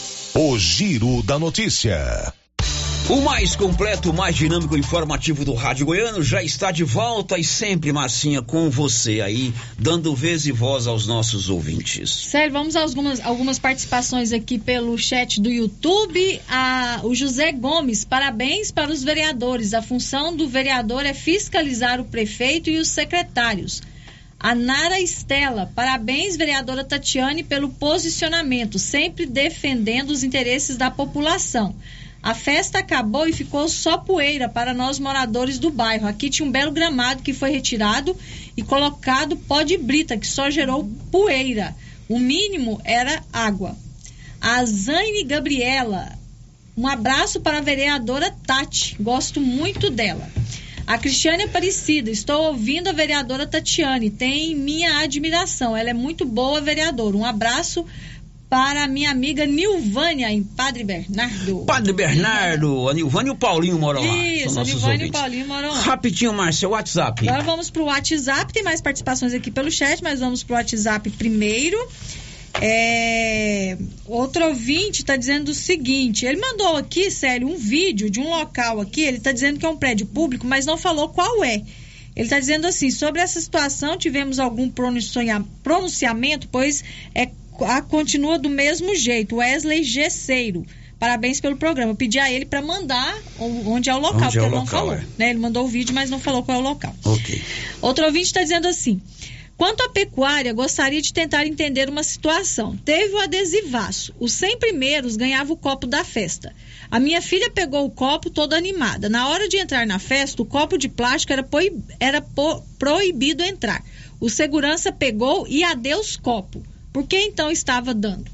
O Giro da Notícia. O mais completo, mais dinâmico e informativo do Rádio Goiano já está de volta e sempre, Marcinha, com você aí, dando vez e voz aos nossos ouvintes. Sério, vamos a algumas, algumas participações aqui pelo chat do YouTube. A, o José Gomes, parabéns para os vereadores. A função do vereador é fiscalizar o prefeito e os secretários. A Nara Estela, parabéns, vereadora Tatiane, pelo posicionamento, sempre defendendo os interesses da população. A festa acabou e ficou só poeira para nós moradores do bairro. Aqui tinha um belo gramado que foi retirado e colocado pó de brita, que só gerou poeira. O mínimo era água. A Zane Gabriela, um abraço para a vereadora Tati, gosto muito dela. A Cristiane Aparecida, estou ouvindo a vereadora Tatiane, tem minha admiração, ela é muito boa vereadora. Um abraço para a minha amiga Nilvânia, em Padre Bernardo. Padre Bernardo, a Nilvânia e o Paulinho moram lá. Isso, a Nilvânia e o Paulinho moram lá. Rapidinho, Márcia, o WhatsApp. Agora vamos pro WhatsApp, tem mais participações aqui pelo chat, mas vamos pro WhatsApp primeiro. É, outro ouvinte está dizendo o seguinte: ele mandou aqui, sério, um vídeo de um local aqui. Ele está dizendo que é um prédio público, mas não falou qual é. Ele está dizendo assim: sobre essa situação, tivemos algum pronunciamento, pois é, a, continua do mesmo jeito. Wesley Gesseiro. Parabéns pelo programa. Eu pedi a ele para mandar onde é o local, onde porque é o ele não local, falou. é. Né? Ele mandou o vídeo, mas não falou qual é o local. Ok. Outro ouvinte está dizendo assim: Quanto à pecuária, gostaria de tentar entender uma situação. Teve o adesivaço. Os 100 primeiros ganhavam o copo da festa. A minha filha pegou o copo toda animada. Na hora de entrar na festa, o copo de plástico era, era proibido entrar. O segurança pegou e adeus copo. Por que então estava dando?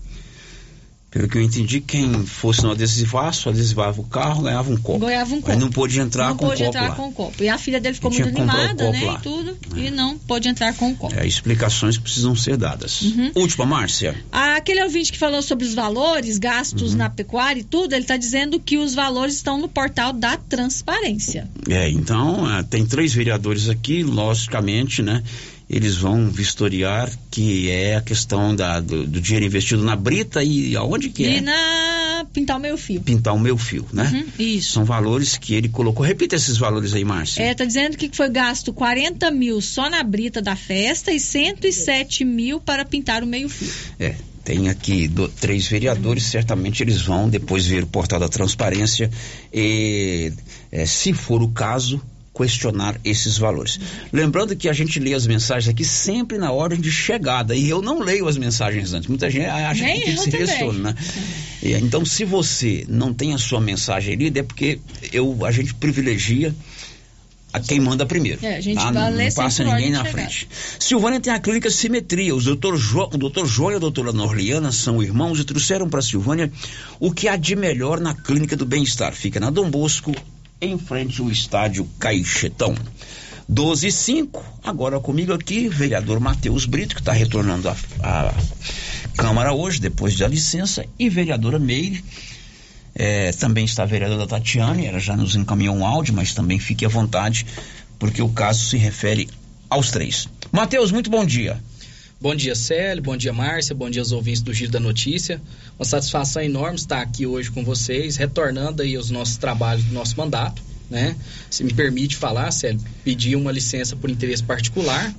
Pelo que eu entendi, quem fosse no adesivaço, adesivava o carro, ganhava um copo. Ganhava um Mas copo. não pôde entrar não com o pôde copo entrar lá. com o copo. E a filha dele ficou muito animada, né? lá. E tudo. E não pôde entrar com o copo. É, explicações que precisam ser dadas. Uhum. Última, Márcia. Aquele ouvinte que falou sobre os valores, gastos Uhum. na pecuária e tudo, ele está dizendo que os valores estão no portal da transparência. É, então, ah, tem três vereadores aqui, logicamente, né? Eles vão vistoriar que é a questão da, do, do dinheiro investido na brita e aonde que E é? na pintar o meio fio. Pintar o meu fio, né? Uhum, isso. São valores que ele colocou. Repita esses valores aí, Márcia. É, tá dizendo que foi gasto 40 mil só na brita da festa e 107 mil para pintar o meio fio. É, tem aqui do- três vereadores, certamente eles vão depois ver o portal da transparência e, é, se for o caso, questionar esses valores. Lembrando que a gente lê as mensagens aqui sempre na ordem de chegada e eu não leio as mensagens antes. Muita gente acha Nem que tem que eu se também. retorno, né? E, então, se você não tem a sua mensagem lida, é porque eu, a gente privilegia a quem manda primeiro. É, a gente tá? Não, não passa ninguém na frente. Silvânia tem a clínica Simetria. Os doutor jo, o doutor João e a doutora Norliana são irmãos e trouxeram para Silvânia o que há de melhor na clínica do bem-estar. Fica na Dom Bosco, em frente ao estádio Caixetão. 12 e 5, agora comigo aqui, vereador Matheus Brito, que está retornando à à Câmara hoje, depois da licença, e vereadora Meire. É, também está a vereadora Tatiane, ela já nos encaminhou um áudio, mas também fique à vontade, porque o caso se refere aos três. Matheus, muito bom dia. Bom dia, Célio. Bom dia, Márcia. Bom dia aos ouvintes do Giro da Notícia. Uma satisfação enorme estar aqui hoje com vocês, retornando aí aos nossos trabalhos do nosso mandato, né? Se me permite falar, Célio, pedi uma licença por interesse particular,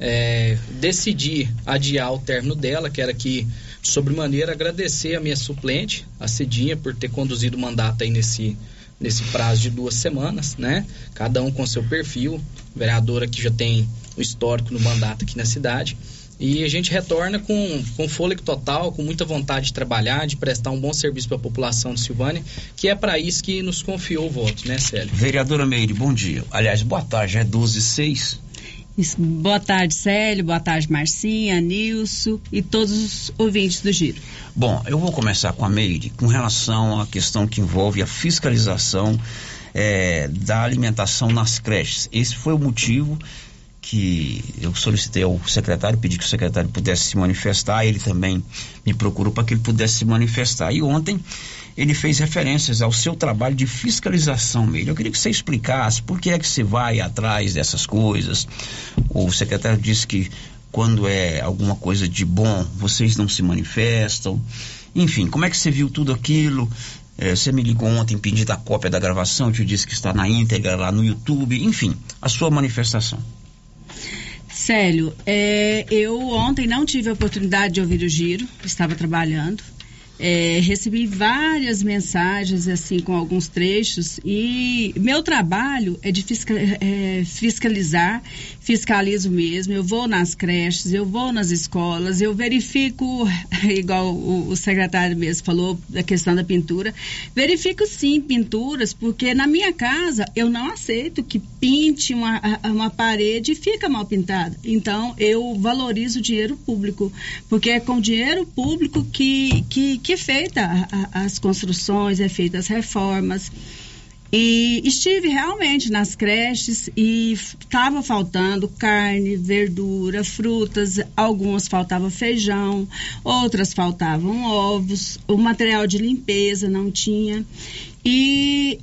é, decidi adiar o término dela, quero aqui, de sobremaneira, agradecer a minha suplente, a Cidinha, por ter conduzido o mandato aí nesse, nesse prazo de duas semanas, né? Cada um com seu perfil, vereadora que já tem o histórico no mandato aqui na cidade. E a gente retorna com, com fôlego total, com muita vontade de trabalhar, de prestar um bom serviço para a população de Silvânia, que é para isso que nos confiou o voto, né, Célio? Vereadora Meire, bom dia. Aliás, boa tarde, é 12 e 6. Isso, Boa tarde, Célio. Boa tarde, Marcinha, Nilson e todos os ouvintes do Giro. Bom, eu vou começar com a Meire com relação à questão que envolve a fiscalização eh, da alimentação nas creches. Esse foi o motivo que eu solicitei ao secretário, pedi que o secretário pudesse se manifestar, ele também me procurou para que ele pudesse se manifestar. E ontem ele fez referências ao seu trabalho de fiscalização Meire. Eu queria que você explicasse por que é que você vai atrás dessas coisas. O secretário disse que quando é alguma coisa de bom, vocês não se manifestam. Enfim, como é que você viu tudo aquilo? Eh, você me ligou ontem pedindo a cópia da gravação, eu te disse que está na íntegra lá no YouTube. Enfim, a sua manifestação. Célio, é, eu ontem não tive a oportunidade de ouvir o Giro, estava trabalhando. É, recebi várias mensagens assim com alguns trechos e meu trabalho é de é, fiscalizar, fiscalizo mesmo. Eu vou nas creches, eu vou nas escolas, eu verifico, igual o, o secretário mesmo falou da questão da pintura, verifico sim pinturas, porque na minha casa eu não aceito que pinte uma, uma parede e fica mal pintada. Então eu valorizo o dinheiro público, porque é com dinheiro público que, que, que é feita a- as construções, é feita as reformas. E estive realmente nas creches e estava faltando carne, verdura, frutas, algumas faltava feijão, outras faltavam ovos, o material de limpeza não tinha. E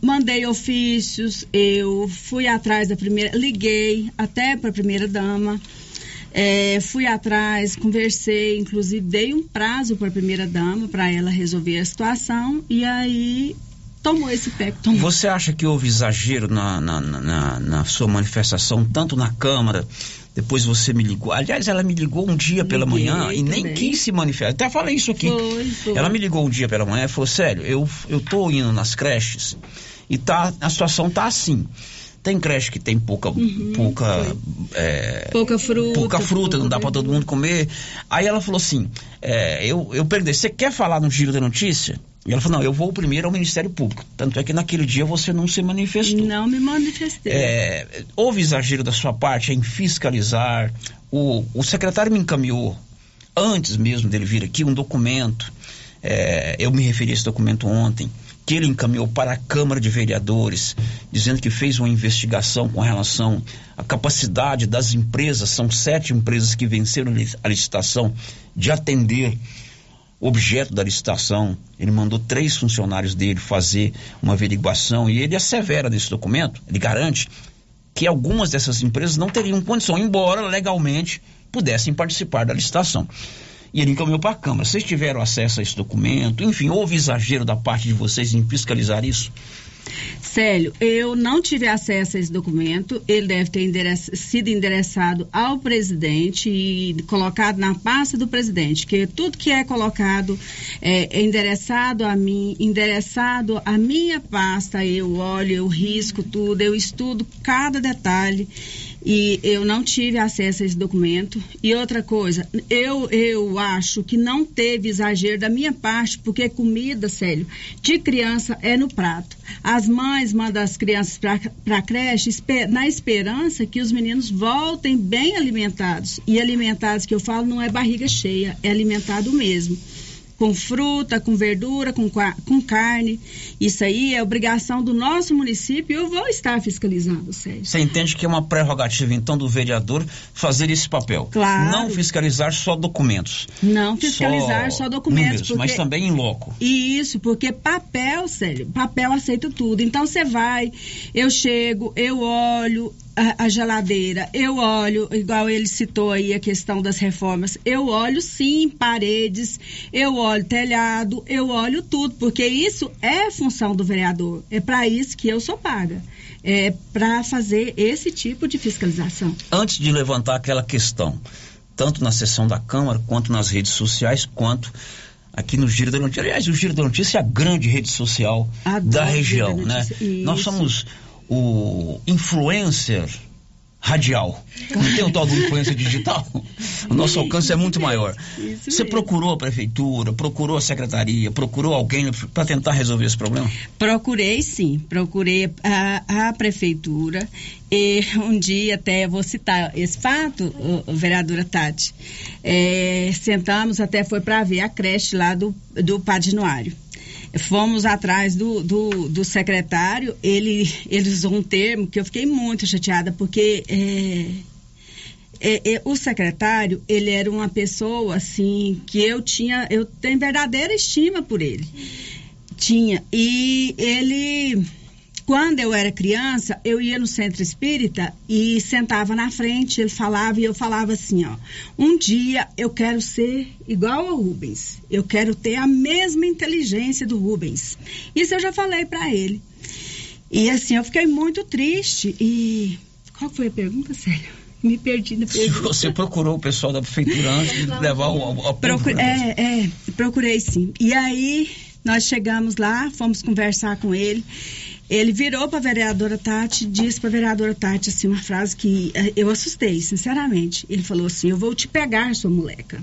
mandei ofícios, eu fui atrás da primeira, liguei até para a primeira dama. É, fui atrás, conversei, inclusive dei um prazo para a primeira dama para ela resolver a situação e aí tomou esse pé. que Tomou. Você acha que houve exagero na, na, na- na- sua manifestação, tanto na Câmara, depois você me ligou. Aliás, ela me ligou um dia pela Liguei manhã e nem quis se manifestar. Até falei isso aqui. Foi, foi. Ela me ligou um dia pela manhã e falou: Sério, eu, eu tô indo nas creches e tá, a situação tá assim. Tem creche que tem pouca, pouca, é, Pouca fruta. pouca fruta, não dá para todo mundo comer. Aí ela falou assim: é, eu, eu perguntei, você quer falar no giro da notícia? E ela falou: não, eu vou primeiro ao Ministério Público. Tanto é que naquele dia você não se manifestou. Não me manifestei. É, houve exagero da sua parte em fiscalizar. O, o secretário me encaminhou, antes mesmo dele vir aqui, um documento. É, eu me referi a esse documento ontem, que ele encaminhou para a Câmara de Vereadores, dizendo que fez uma investigação com relação à capacidade das empresas, são sete empresas que venceram a licitação, de atender o objeto da licitação. Ele mandou três funcionários dele fazer uma averiguação e ele assevera nesse documento, ele garante que algumas dessas empresas não teriam condição, embora legalmente pudessem participar da licitação. E ele encaminhou para a Câmara. Vocês tiveram acesso a esse documento? Enfim, houve exagero da parte de vocês em fiscalizar isso? Célio, eu não tive acesso a esse documento. Ele deve ter endereç- sido endereçado ao presidente e colocado na pasta do presidente, que tudo que é colocado é, é endereçado a mim, endereçado à minha pasta, eu olho, eu risco tudo, eu estudo cada detalhe. E eu não tive acesso a esse documento. E outra coisa, eu, eu acho que não teve exagero da minha parte, porque comida, Célio, de criança é no prato. As mães mandam as crianças para a creche na esperança que os meninos voltem bem alimentados. E alimentados que eu falo não é barriga cheia, é alimentado mesmo. Com fruta, com verdura, com, com carne. Isso aí é obrigação do nosso município e eu vou estar fiscalizando, Sérgio. Você entende que é uma prerrogativa, então, do vereador fazer esse papel? Claro. Não fiscalizar só documentos. Não fiscalizar só, documentos. números, mas porque- também em loco. E Isso, porque papel, sério, papel aceita tudo. Então você vai, eu chego, eu olho a, a geladeira, eu olho, igual ele citou aí a questão das reformas, eu olho sim paredes, eu olho telhado, eu olho tudo, porque isso é função do vereador. É para isso que eu sou paga. É para fazer esse tipo de fiscalização. Antes de levantar aquela questão, tanto na sessão da Câmara, quanto nas redes sociais, quanto aqui no Giro da Notícia. Aliás, o Giro da Notícia é a grande rede social Adoro da região, né? Notícia. Nós Isso. somos o influencer radial. Não tem o tal do influência digital? O nosso alcance é muito maior. Você procurou a prefeitura, procurou a secretaria, procurou alguém para tentar resolver esse problema? Procurei sim, procurei a, a prefeitura e um dia até vou citar esse fato, vereadora Tati. É, sentamos até foi para ver a creche lá do, do Padinoário. Fomos atrás do, do, do secretário, ele, ele usou um termo que eu fiquei muito chateada, porque é, é, é, o secretário, ele era uma pessoa assim que eu tinha, eu tenho verdadeira estima por ele. Tinha. E ele, quando eu era criança, eu ia no centro espírita e sentava na frente, ele falava e eu falava assim, ó, um dia eu quero ser igual ao Rubens. Eu quero ter a mesma inteligência do Rubens. Isso eu já falei para ele. E assim, eu fiquei muito triste e qual foi a pergunta, sério? Me perdi na pergunta. você procurou o pessoal da prefeitura antes de levar ao, ao, ao Procu- público, né? é, é, procurei sim. E aí nós chegamos lá, fomos conversar com ele. Ele virou para a vereadora Tati, disse para a vereadora Tati assim uma frase que eh, eu assustei, sinceramente. Ele falou assim: "Eu vou te pegar, sua moleca".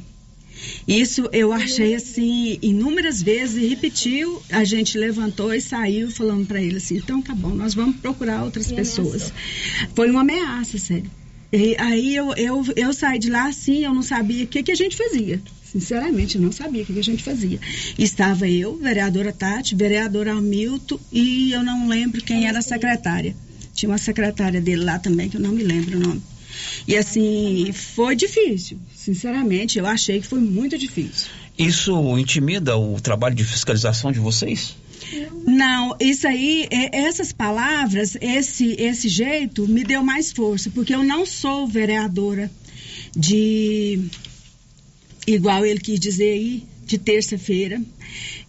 Isso eu achei assim inúmeras vezes e repetiu. A gente levantou e saiu falando para ele assim: "Então tá bom, nós vamos procurar outras pessoas". Foi uma ameaça, sério. E aí eu, eu, eu saí de lá assim, eu não sabia o que, que a gente fazia. Sinceramente, eu não sabia o que, que a gente fazia. Estava eu, vereadora Tati, vereador Hamilton e eu não lembro quem era a secretária. Tinha uma secretária dele lá também, que eu não me lembro o nome. E assim, foi difícil. Sinceramente, eu achei que foi muito difícil. Isso intimida o trabalho de fiscalização de vocês? Não, isso aí, é- essas palavras, esse, esse jeito me deu mais força, porque eu não sou vereadora de, igual ele quis dizer aí, de terça-feira.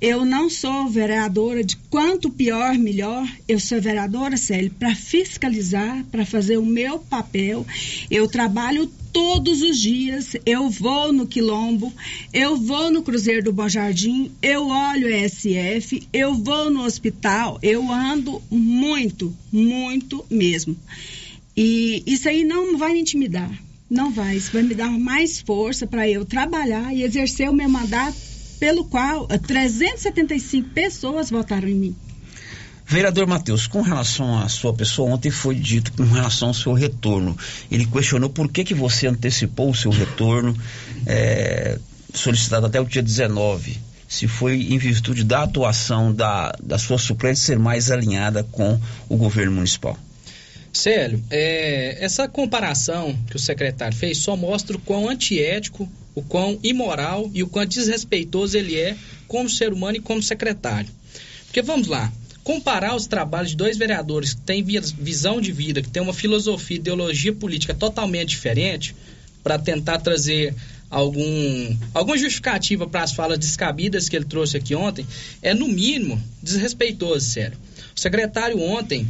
Eu não sou vereadora de quanto pior, melhor. Eu sou vereadora, Célio, para fiscalizar, para fazer o meu papel. Eu trabalho todos os dias eu vou no Quilombo, eu vou no Cruzeiro do Bom Jardim, eu olho o SF, eu vou no hospital, eu ando muito, muito mesmo. E isso aí não vai me intimidar, não vai. Isso vai me dar mais força para eu trabalhar e exercer o meu mandato pelo qual 375 pessoas votaram em mim. Vereador Matheus, com relação à sua pessoa, ontem foi dito com relação ao seu retorno. Ele questionou por que, que você antecipou o seu retorno, é, solicitado até o dia 19. Se foi em virtude da atuação da, da sua suplente ser mais alinhada com o governo municipal. Célio, é, essa comparação que o secretário fez só mostra o quão antiético, o quão imoral e o quão desrespeitoso ele é como ser humano e como secretário. Porque vamos lá, comparar os trabalhos de dois vereadores que têm visão de vida, que têm uma filosofia, ideologia política totalmente diferente, para tentar trazer algum, alguma justificativa para as falas descabidas que ele trouxe aqui ontem, é no mínimo desrespeitoso, sério. O secretário ontem,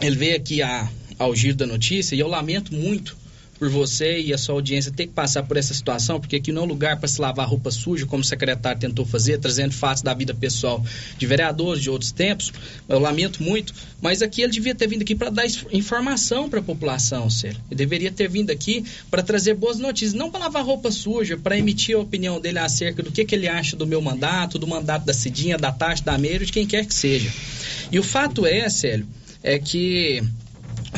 ele veio aqui a, ao giro da notícia e eu lamento muito por você e a sua audiência ter que passar por essa situação, porque aqui não é um lugar para se lavar roupa suja, como o secretário tentou fazer, trazendo fatos da vida pessoal de vereadores de outros tempos. Eu lamento muito, mas aqui ele devia ter vindo aqui para dar informação para a população, Sérgio. Ele deveria ter vindo aqui para trazer boas notícias, não para lavar roupa suja, para emitir a opinião dele acerca do que, que ele acha do meu mandato, do mandato da Cidinha, da Tati, da Meiro, de quem quer que seja. E o fato é, Célio, é que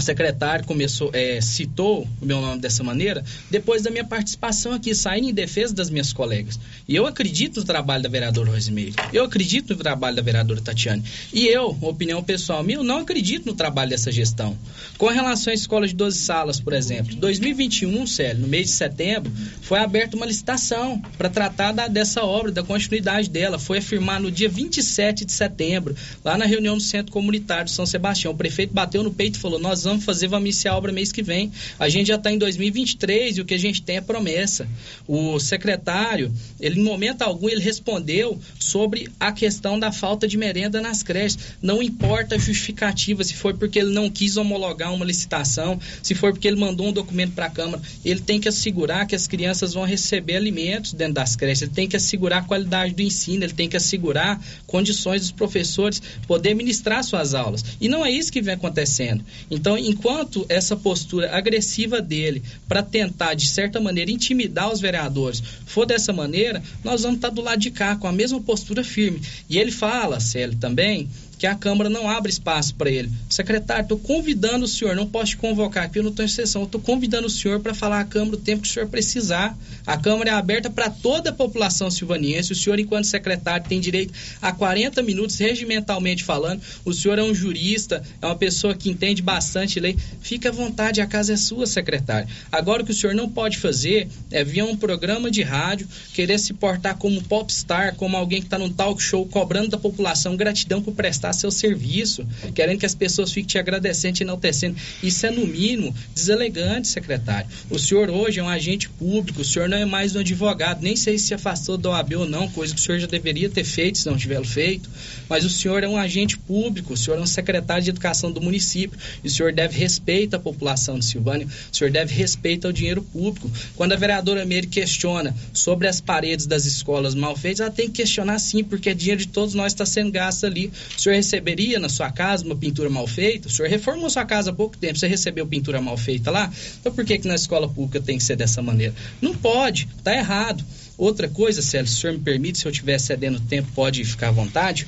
a secretária começou, é, citou o meu nome dessa maneira, depois da minha participação aqui, saindo em defesa das minhas colegas. E eu acredito no trabalho da vereadora Rosimeire, eu acredito no trabalho da vereadora Tatiane. E eu, opinião pessoal minha, eu não acredito no trabalho dessa gestão. Com relação à escola de 12 salas, por exemplo, 2021, Célio, no mês de setembro, foi aberta uma licitação para tratar da, dessa obra, da continuidade dela. Foi afirmar no dia 27 de setembro, lá na reunião do Centro Comunitário de São Sebastião. O prefeito bateu no peito e falou: Nós vamos fazer, vamos iniciar a obra mês que vem. A gente já está em 2023 e o que a gente tem é promessa. O secretário, ele em momento algum, ele respondeu sobre a questão da falta de merenda nas creches. Não importa a justificativa, se foi porque ele não quis homologar uma licitação, se foi porque ele mandou um documento para a Câmara, ele tem que assegurar que as crianças vão receber alimentos dentro das creches, ele tem que assegurar a qualidade do ensino, ele tem que assegurar condições dos professores poder ministrar suas aulas. E não é isso que vem acontecendo. Então, enquanto essa postura agressiva dele para tentar, de certa maneira, intimidar os vereadores for dessa maneira, nós vamos estar tá do lado de cá com a mesma postura firme. E ele fala, Célio, também, que a Câmara não abre espaço para ele. Secretário, estou convidando o senhor, não posso te convocar aqui, eu não estou em sessão, estou convidando o senhor para falar à Câmara o tempo que o senhor precisar. A Câmara é aberta para toda a população silvaniense. O senhor, enquanto secretário, tem direito a 40 minutos, regimentalmente falando. O senhor é um jurista, é uma pessoa que entende bastante lei. Fique à vontade, a casa é sua, secretário. Agora, o que o senhor não pode fazer é via um programa de rádio, querer se portar como popstar, como alguém que está num talk show, cobrando da população gratidão por prestar seu serviço, querendo que as pessoas fiquem te agradecendo, te enaltecendo. Isso é, no mínimo, deselegante, secretário. O senhor hoje é um agente público, o senhor não é mais um advogado, nem sei se se afastou da OAB ou não, coisa que o senhor já deveria ter feito, se não tiver feito, mas o senhor é um agente público, o senhor é um secretário de educação do município, e o senhor deve respeito à população de Silvânia, o senhor deve respeito ao dinheiro público. Quando a vereadora Meire questiona sobre as paredes das escolas mal feitas, ela tem que questionar sim, porque é dinheiro de todos nós está sendo gasto ali. O senhor receberia na sua casa uma pintura mal feita? O senhor reformou sua casa há pouco tempo, você recebeu pintura mal feita lá? Então por que, que na escola pública tem que ser dessa maneira? Não pode, tá errado. Outra coisa, Célio, se o senhor me permite, se eu estiver cedendo tempo, pode ficar à vontade.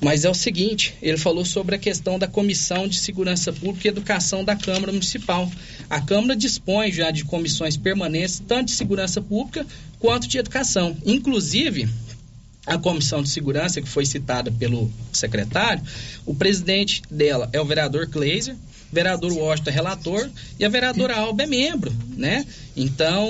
Mas é o seguinte, ele falou sobre a questão da Comissão de Segurança Pública e Educação da Câmara Municipal. A Câmara dispõe já de comissões permanentes, tanto de segurança pública quanto de educação. Inclusive, a comissão de segurança que foi citada pelo secretário, o presidente dela é o vereador Kleiser, o vereador Washington é relator e a vereadora Alba é membro, né? Então,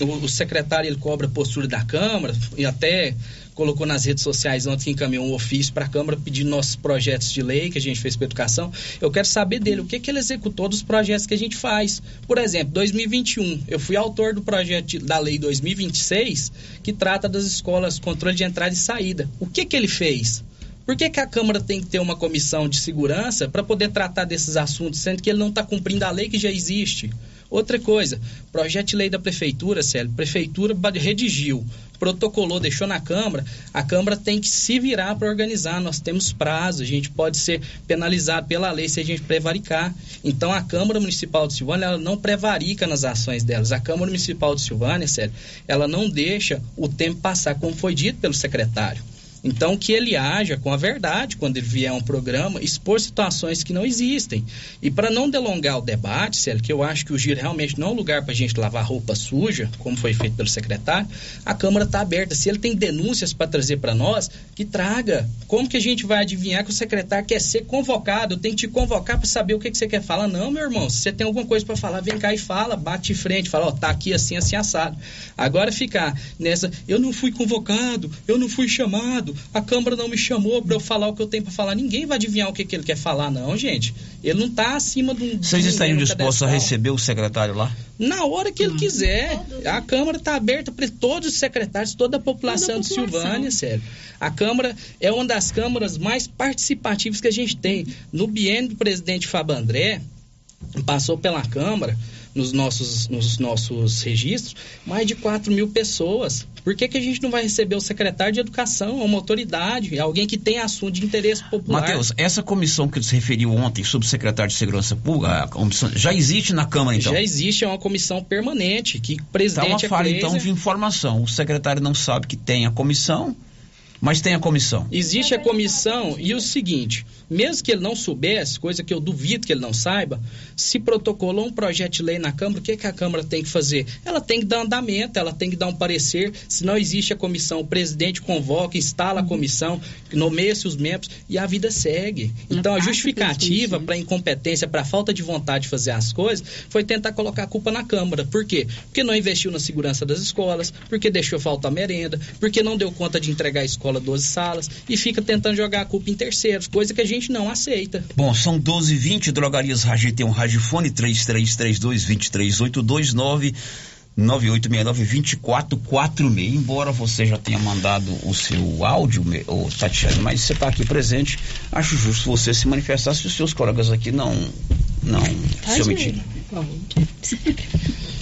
o, o secretário ele cobra a postura da Câmara e até colocou nas redes sociais ontem que encaminhou um ofício para a Câmara pedindo nossos projetos de lei que a gente fez para educação. Eu quero saber dele o que, que ele executou dos projetos que a gente faz. Por exemplo, 2021, eu fui autor do projeto da lei 2026 que trata das escolas controle de entrada e saída. O que que ele fez? Por que, que a Câmara tem que ter uma comissão de segurança para poder tratar desses assuntos, sendo que ele não está cumprindo a lei que já existe? Outra coisa, projeto de lei da prefeitura, Célio, prefeitura redigiu, protocolou, deixou na Câmara, a Câmara tem que se virar para organizar. Nós temos prazo, a gente pode ser penalizado pela lei se a gente prevaricar. Então a Câmara Municipal de Silvânia ela não prevarica nas ações delas. A Câmara Municipal de Silvânia, Célio, ela não deixa o tempo passar, como foi dito pelo secretário. Então, que ele haja com a verdade quando ele vier a um programa, expor situações que não existem. E para não delongar o debate, Célio, que eu acho que o giro realmente não é um lugar para a gente lavar roupa suja, como foi feito pelo secretário, a Câmara está aberta. Se ele tem denúncias para trazer para nós, que traga. Como que a gente vai adivinhar que o secretário quer ser convocado? Eu tenho que te convocar para saber o que, que você quer falar. Não, meu irmão, se você tem alguma coisa para falar, vem cá e fala, bate de frente, fala, ó, tá aqui assim, assim, assado. Agora ficar nessa, eu não fui convocado, eu não fui chamado, a Câmara não me chamou para eu falar o que eu tenho para falar. Ninguém vai adivinhar o que, que ele quer falar, não, gente. Ele não está acima de um. Vocês estariam dispostos a receber o secretário lá? Na hora que ele quiser. A Câmara está aberta para todos os secretários, toda a população de Silvânia, sério. A Câmara é uma das câmaras mais participativas que a gente tem. No biênio do presidente Fábio André, passou pela Câmara, nos nossos, nos nossos registros, mais de 4 mil pessoas. Por que, que a gente não vai receber o secretário de Educação, uma autoridade, alguém que tem assunto de interesse popular? Matheus, essa comissão que você referiu ontem sobre o secretário de Segurança Pública, já existe na Câmara, então? Já existe, é uma comissão permanente, que Tá presidente uma é falha, Cleisa. então, de informação. O secretário não sabe que tem a comissão, mas tem a comissão. Existe a comissão e o seguinte, mesmo que ele não soubesse, coisa que eu duvido que ele não saiba, se protocolou um projeto de lei na Câmara, o que, que a Câmara tem que fazer? Ela tem que dar andamento, ela tem que dar um parecer. Se não existe a comissão, o presidente convoca, instala a comissão, nomeia-se os membros e a vida segue. Então a justificativa para incompetência, para falta de vontade de fazer as coisas, foi tentar colocar a culpa na Câmara. Por quê? Porque não investiu na segurança das escolas, porque deixou faltar merenda, porque não deu conta de entregar a escola 12 salas e fica tentando jogar a culpa em terceiros, coisa que a gente não aceita. Bom, são 12 h 20 Drogarias Ragi tem um radiofone 3332-23292 9869-2446. Embora você já tenha mandado o seu áudio, ô Tatiana, mas você está aqui presente, acho justo você se manifestar se os seus colegas aqui não, não se omitirem.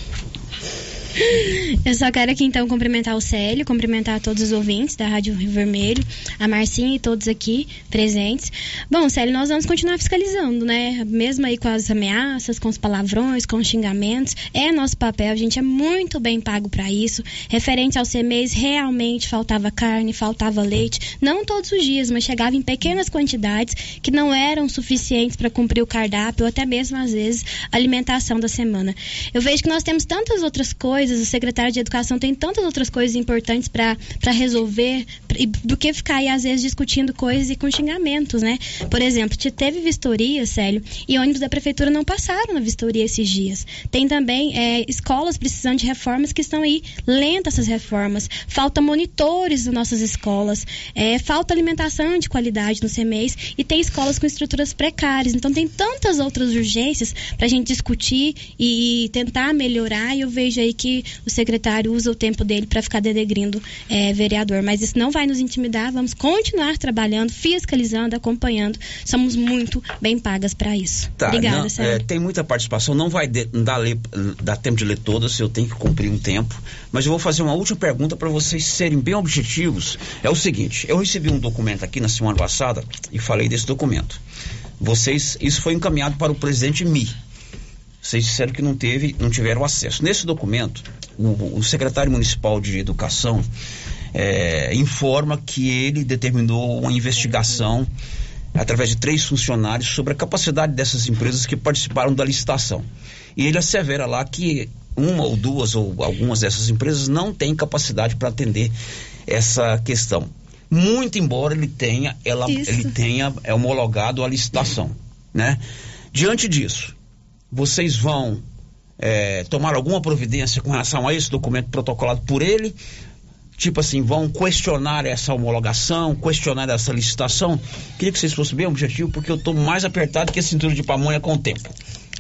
Eu só quero aqui então cumprimentar o Célio, cumprimentar todos os ouvintes da Rádio Rio Vermelho, a Marcinha e todos aqui presentes. Bom, Célio, nós vamos continuar fiscalizando, né? Mesmo aí com as ameaças, com os palavrões, com os xingamentos. É nosso papel, a gente é muito bem pago para isso. Referente ao CMEs, realmente faltava carne, faltava leite. Não todos os dias, mas chegava em pequenas quantidades que não eram suficientes para cumprir o cardápio ou até mesmo, às vezes, a alimentação da semana. Eu vejo que nós temos tantas outras coisas, o secretário de Educação tem tantas outras coisas importantes para resolver do que ficar aí, às vezes, discutindo coisas e com xingamentos, né? Por exemplo, te- teve vistoria, Célio, e ônibus da prefeitura não passaram na vistoria esses dias. Tem também é, escolas precisando de reformas que estão aí lentas essas reformas. Falta monitores nas nossas escolas, é, falta alimentação de qualidade no CMEs e tem escolas com estruturas precárias. Então tem tantas outras urgências para a gente discutir e tentar melhorar. E eu vejo aí que o secretário usa o tempo dele para ficar denegrindo é, vereador. Mas isso não vai nos intimidar. Vamos continuar trabalhando, fiscalizando, acompanhando. Somos muito bem pagas para isso. Tá, Obrigada, não, é, tem muita participação, não vai de- não dar, ler- dar tempo de ler todas, eu tenho que cumprir um tempo. Mas eu vou fazer uma última pergunta para vocês serem bem objetivos. É o seguinte, eu recebi um documento aqui na semana passada e falei desse documento. Vocês, isso foi encaminhado para o presidente Mi. Vocês disseram que não teve, não tiveram acesso. Nesse documento, o, o secretário municipal de educação é, informa que ele determinou uma investigação através de três funcionários sobre a capacidade dessas empresas que participaram da licitação. E ele assevera lá que uma ou duas ou algumas dessas empresas não têm capacidade para atender essa questão. Muito embora ele tenha, ela, ele tenha é, homologado a licitação, né? Diante disso, vocês vão é, tomar alguma providência com relação a esse documento protocolado por ele? Tipo assim, vão questionar essa homologação, questionar essa licitação? Queria que vocês fossem bem objetivos, porque eu estou mais apertado que a cintura de pamonha com o tempo.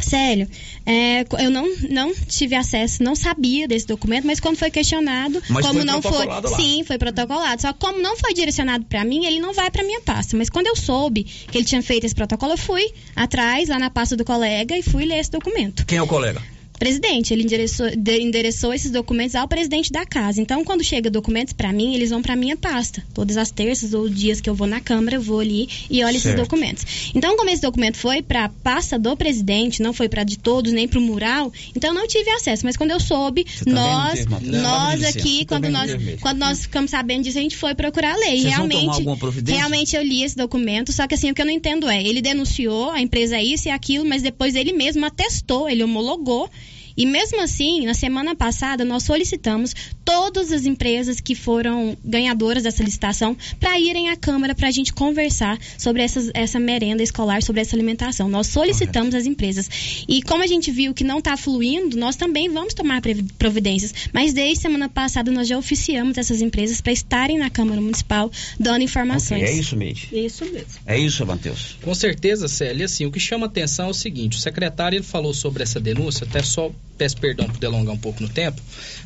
Sério, é, eu não, não tive acesso, não sabia desse documento, mas quando foi questionado, Mas como foi não foi, lá. sim, foi protocolado. Só que como não foi direcionado para mim, ele não vai para minha pasta. Mas quando eu soube que ele tinha feito esse protocolo, eu fui atrás lá na pasta do colega e fui ler esse documento. Quem é o colega? Presidente. Ele endereçou, de- endereçou esses documentos ao presidente da casa. Então, quando chega documentos para mim, eles vão para minha pasta. Todas as terças ou dias que eu vou na Câmara, eu vou ali e olho esses Certo. documentos. Então, como esse documento foi para a pasta do presidente, não foi para de todos, nem para o mural, então eu não tive acesso. Mas quando eu soube, tá nós? Não, nós aqui, você tá quando vendo nós, quando nós ficamos sabendo disso, a gente foi procurar a lei. Vocês realmente, realmente eu li esse documento, só que assim, o que eu não entendo é, ele denunciou a empresa isso e aquilo, mas depois ele mesmo atestou, ele homologou. E mesmo assim, na semana passada, nós solicitamos todas as empresas que foram ganhadoras dessa licitação para irem à Câmara para a gente conversar sobre essas, essa merenda escolar, sobre essa alimentação. Nós solicitamos as empresas. E como a gente viu que não está fluindo, nós também vamos tomar providências. Mas desde semana passada nós já oficiamos essas empresas para estarem na Câmara Municipal dando informações. Ok, é isso, Meide. Isso mesmo. É isso, Matheus. Com certeza, Célia, assim, o que chama atenção é o seguinte, o secretário ele falou sobre essa denúncia, até só peço perdão por delongar um pouco no tempo,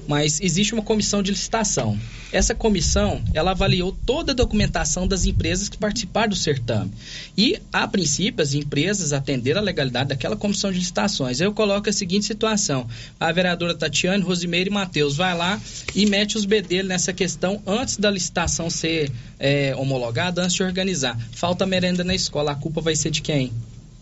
mas existe uma comissão de licitação. Essa comissão, ela avaliou toda a documentação das empresas que participaram do certame. E, a princípio, as empresas atenderam a legalidade daquela comissão de licitações. Eu coloco a seguinte situação, a vereadora Tatiane, Rosimeire e Matheus vai lá e mete os bedelhos nessa questão antes da licitação ser é, homologada, antes de organizar. Falta merenda na escola, a culpa vai ser de quem?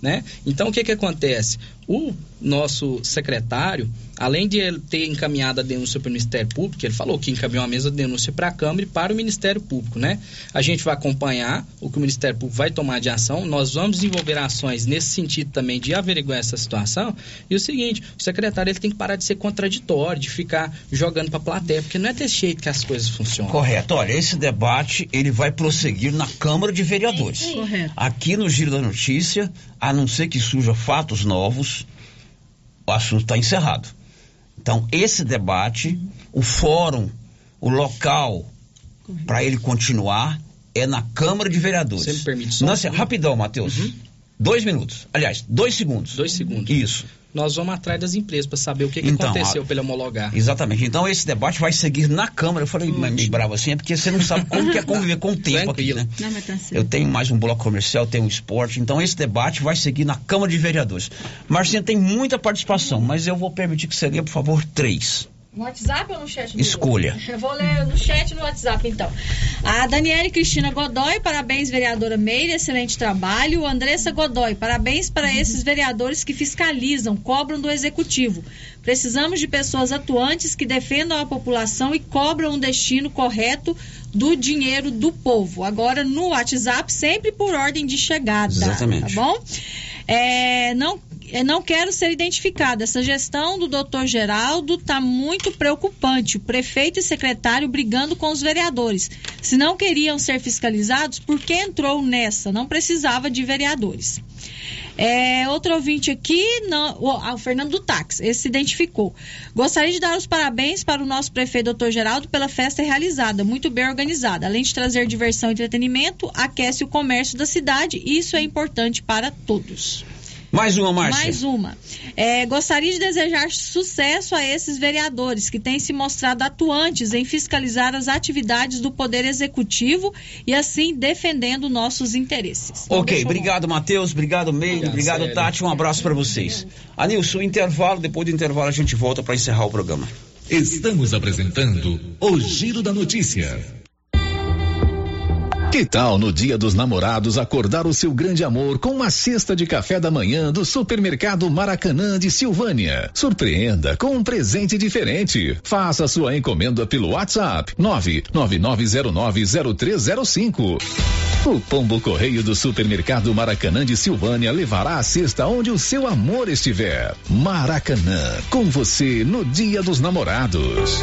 Né? Então o que que acontece? O nosso secretário, além de ele ter encaminhado a denúncia para o Ministério Público, ele falou que encaminhou a mesma denúncia para a Câmara e para o Ministério Público, né? A gente vai acompanhar o que o Ministério Público vai tomar de ação, nós vamos desenvolver ações nesse sentido também de averiguar essa situação. E o seguinte, o secretário ele tem que parar de ser contraditório, de ficar jogando para a plateia, porque não é desse jeito que as coisas funcionam. Correto. Olha, esse debate ele vai prosseguir na Câmara de Vereadores. Correto. Aqui no Giro da Notícia, a não ser que surja fatos novos, o assunto está encerrado. Então, esse debate, o fórum, o local para ele continuar é na Câmara de Vereadores. Você me permite só Nossa, rapidão, Matheus. Dois minutos. Aliás, dois segundos. Dois segundos. Isso. Nós vamos atrás das empresas para saber o que, que Então, aconteceu a- para ele homologar. Exatamente. Então esse debate vai seguir na Câmara. Eu falei meio bravo assim, é porque você não sabe como que é conviver com o tempo aqui, né? Não, mas tá certo. Eu tenho mais um bloco comercial, tenho um esporte. Então esse debate vai seguir na Câmara de Vereadores. Marcinha tem muita participação, mas eu vou permitir que você leia, por favor, três. No WhatsApp ou no chat? Escolha. Google? Eu vou ler no chat no WhatsApp, então. A Daniele Cristina Godoy, parabéns, vereadora Meire, excelente trabalho. Andressa Godoy, parabéns para esses vereadores que fiscalizam, cobram do executivo. Precisamos de pessoas atuantes que defendam a população e cobram um destino correto do dinheiro do povo. Agora, no WhatsApp, sempre por ordem de chegada. Exatamente. Tá bom? É, não, não quero ser identificada. Essa gestão do doutor Geraldo está muito preocupante. O prefeito e secretário brigando com os vereadores. Se não queriam ser fiscalizados, por que entrou nessa? Não precisava de vereadores. É, outro ouvinte aqui, não, o, ah, o Fernando do Táxi, esse se identificou. Gostaria de dar os parabéns para o nosso prefeito doutor Geraldo pela festa realizada, muito bem organizada. Além de trazer diversão e entretenimento, aquece o comércio da cidade e isso é importante para todos. Mais uma, Márcia. Mais uma. É, gostaria de desejar sucesso a esses vereadores que têm se mostrado atuantes em fiscalizar as atividades do Poder Executivo e assim defendendo nossos interesses. Ok, obrigado, Matheus. Obrigado, Meire. Obrigado, Célio. Tati. Um abraço para vocês. Anilson, intervalo. Depois do intervalo, a gente volta para encerrar o programa. Estamos apresentando o Giro da Notícia. Que tal no Dia dos Namorados acordar o seu grande amor com uma cesta de café da manhã do Supermercado Maracanã de Silvânia? Surpreenda com um presente diferente. Faça sua encomenda pelo WhatsApp 999090305. O Pombo Correio do Supermercado Maracanã de Silvânia levará a cesta onde o seu amor estiver. Maracanã, com você no Dia dos Namorados.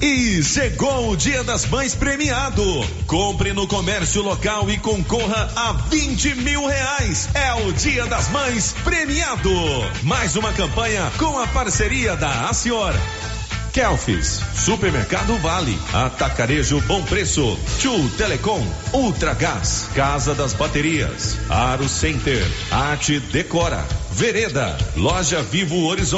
E chegou o Dia das Mães premiado. Compre no comércio local e concorra a 20 mil reais. É o Dia das Mães premiado. Mais uma campanha com a parceria da Acior. Kelfis, Supermercado Vale, Atacarejo Bom Preço, Tio Telecom, Ultragás, Casa das Baterias, Aro Center, Arte Decora, Vereda, Loja Vivo Horizonte.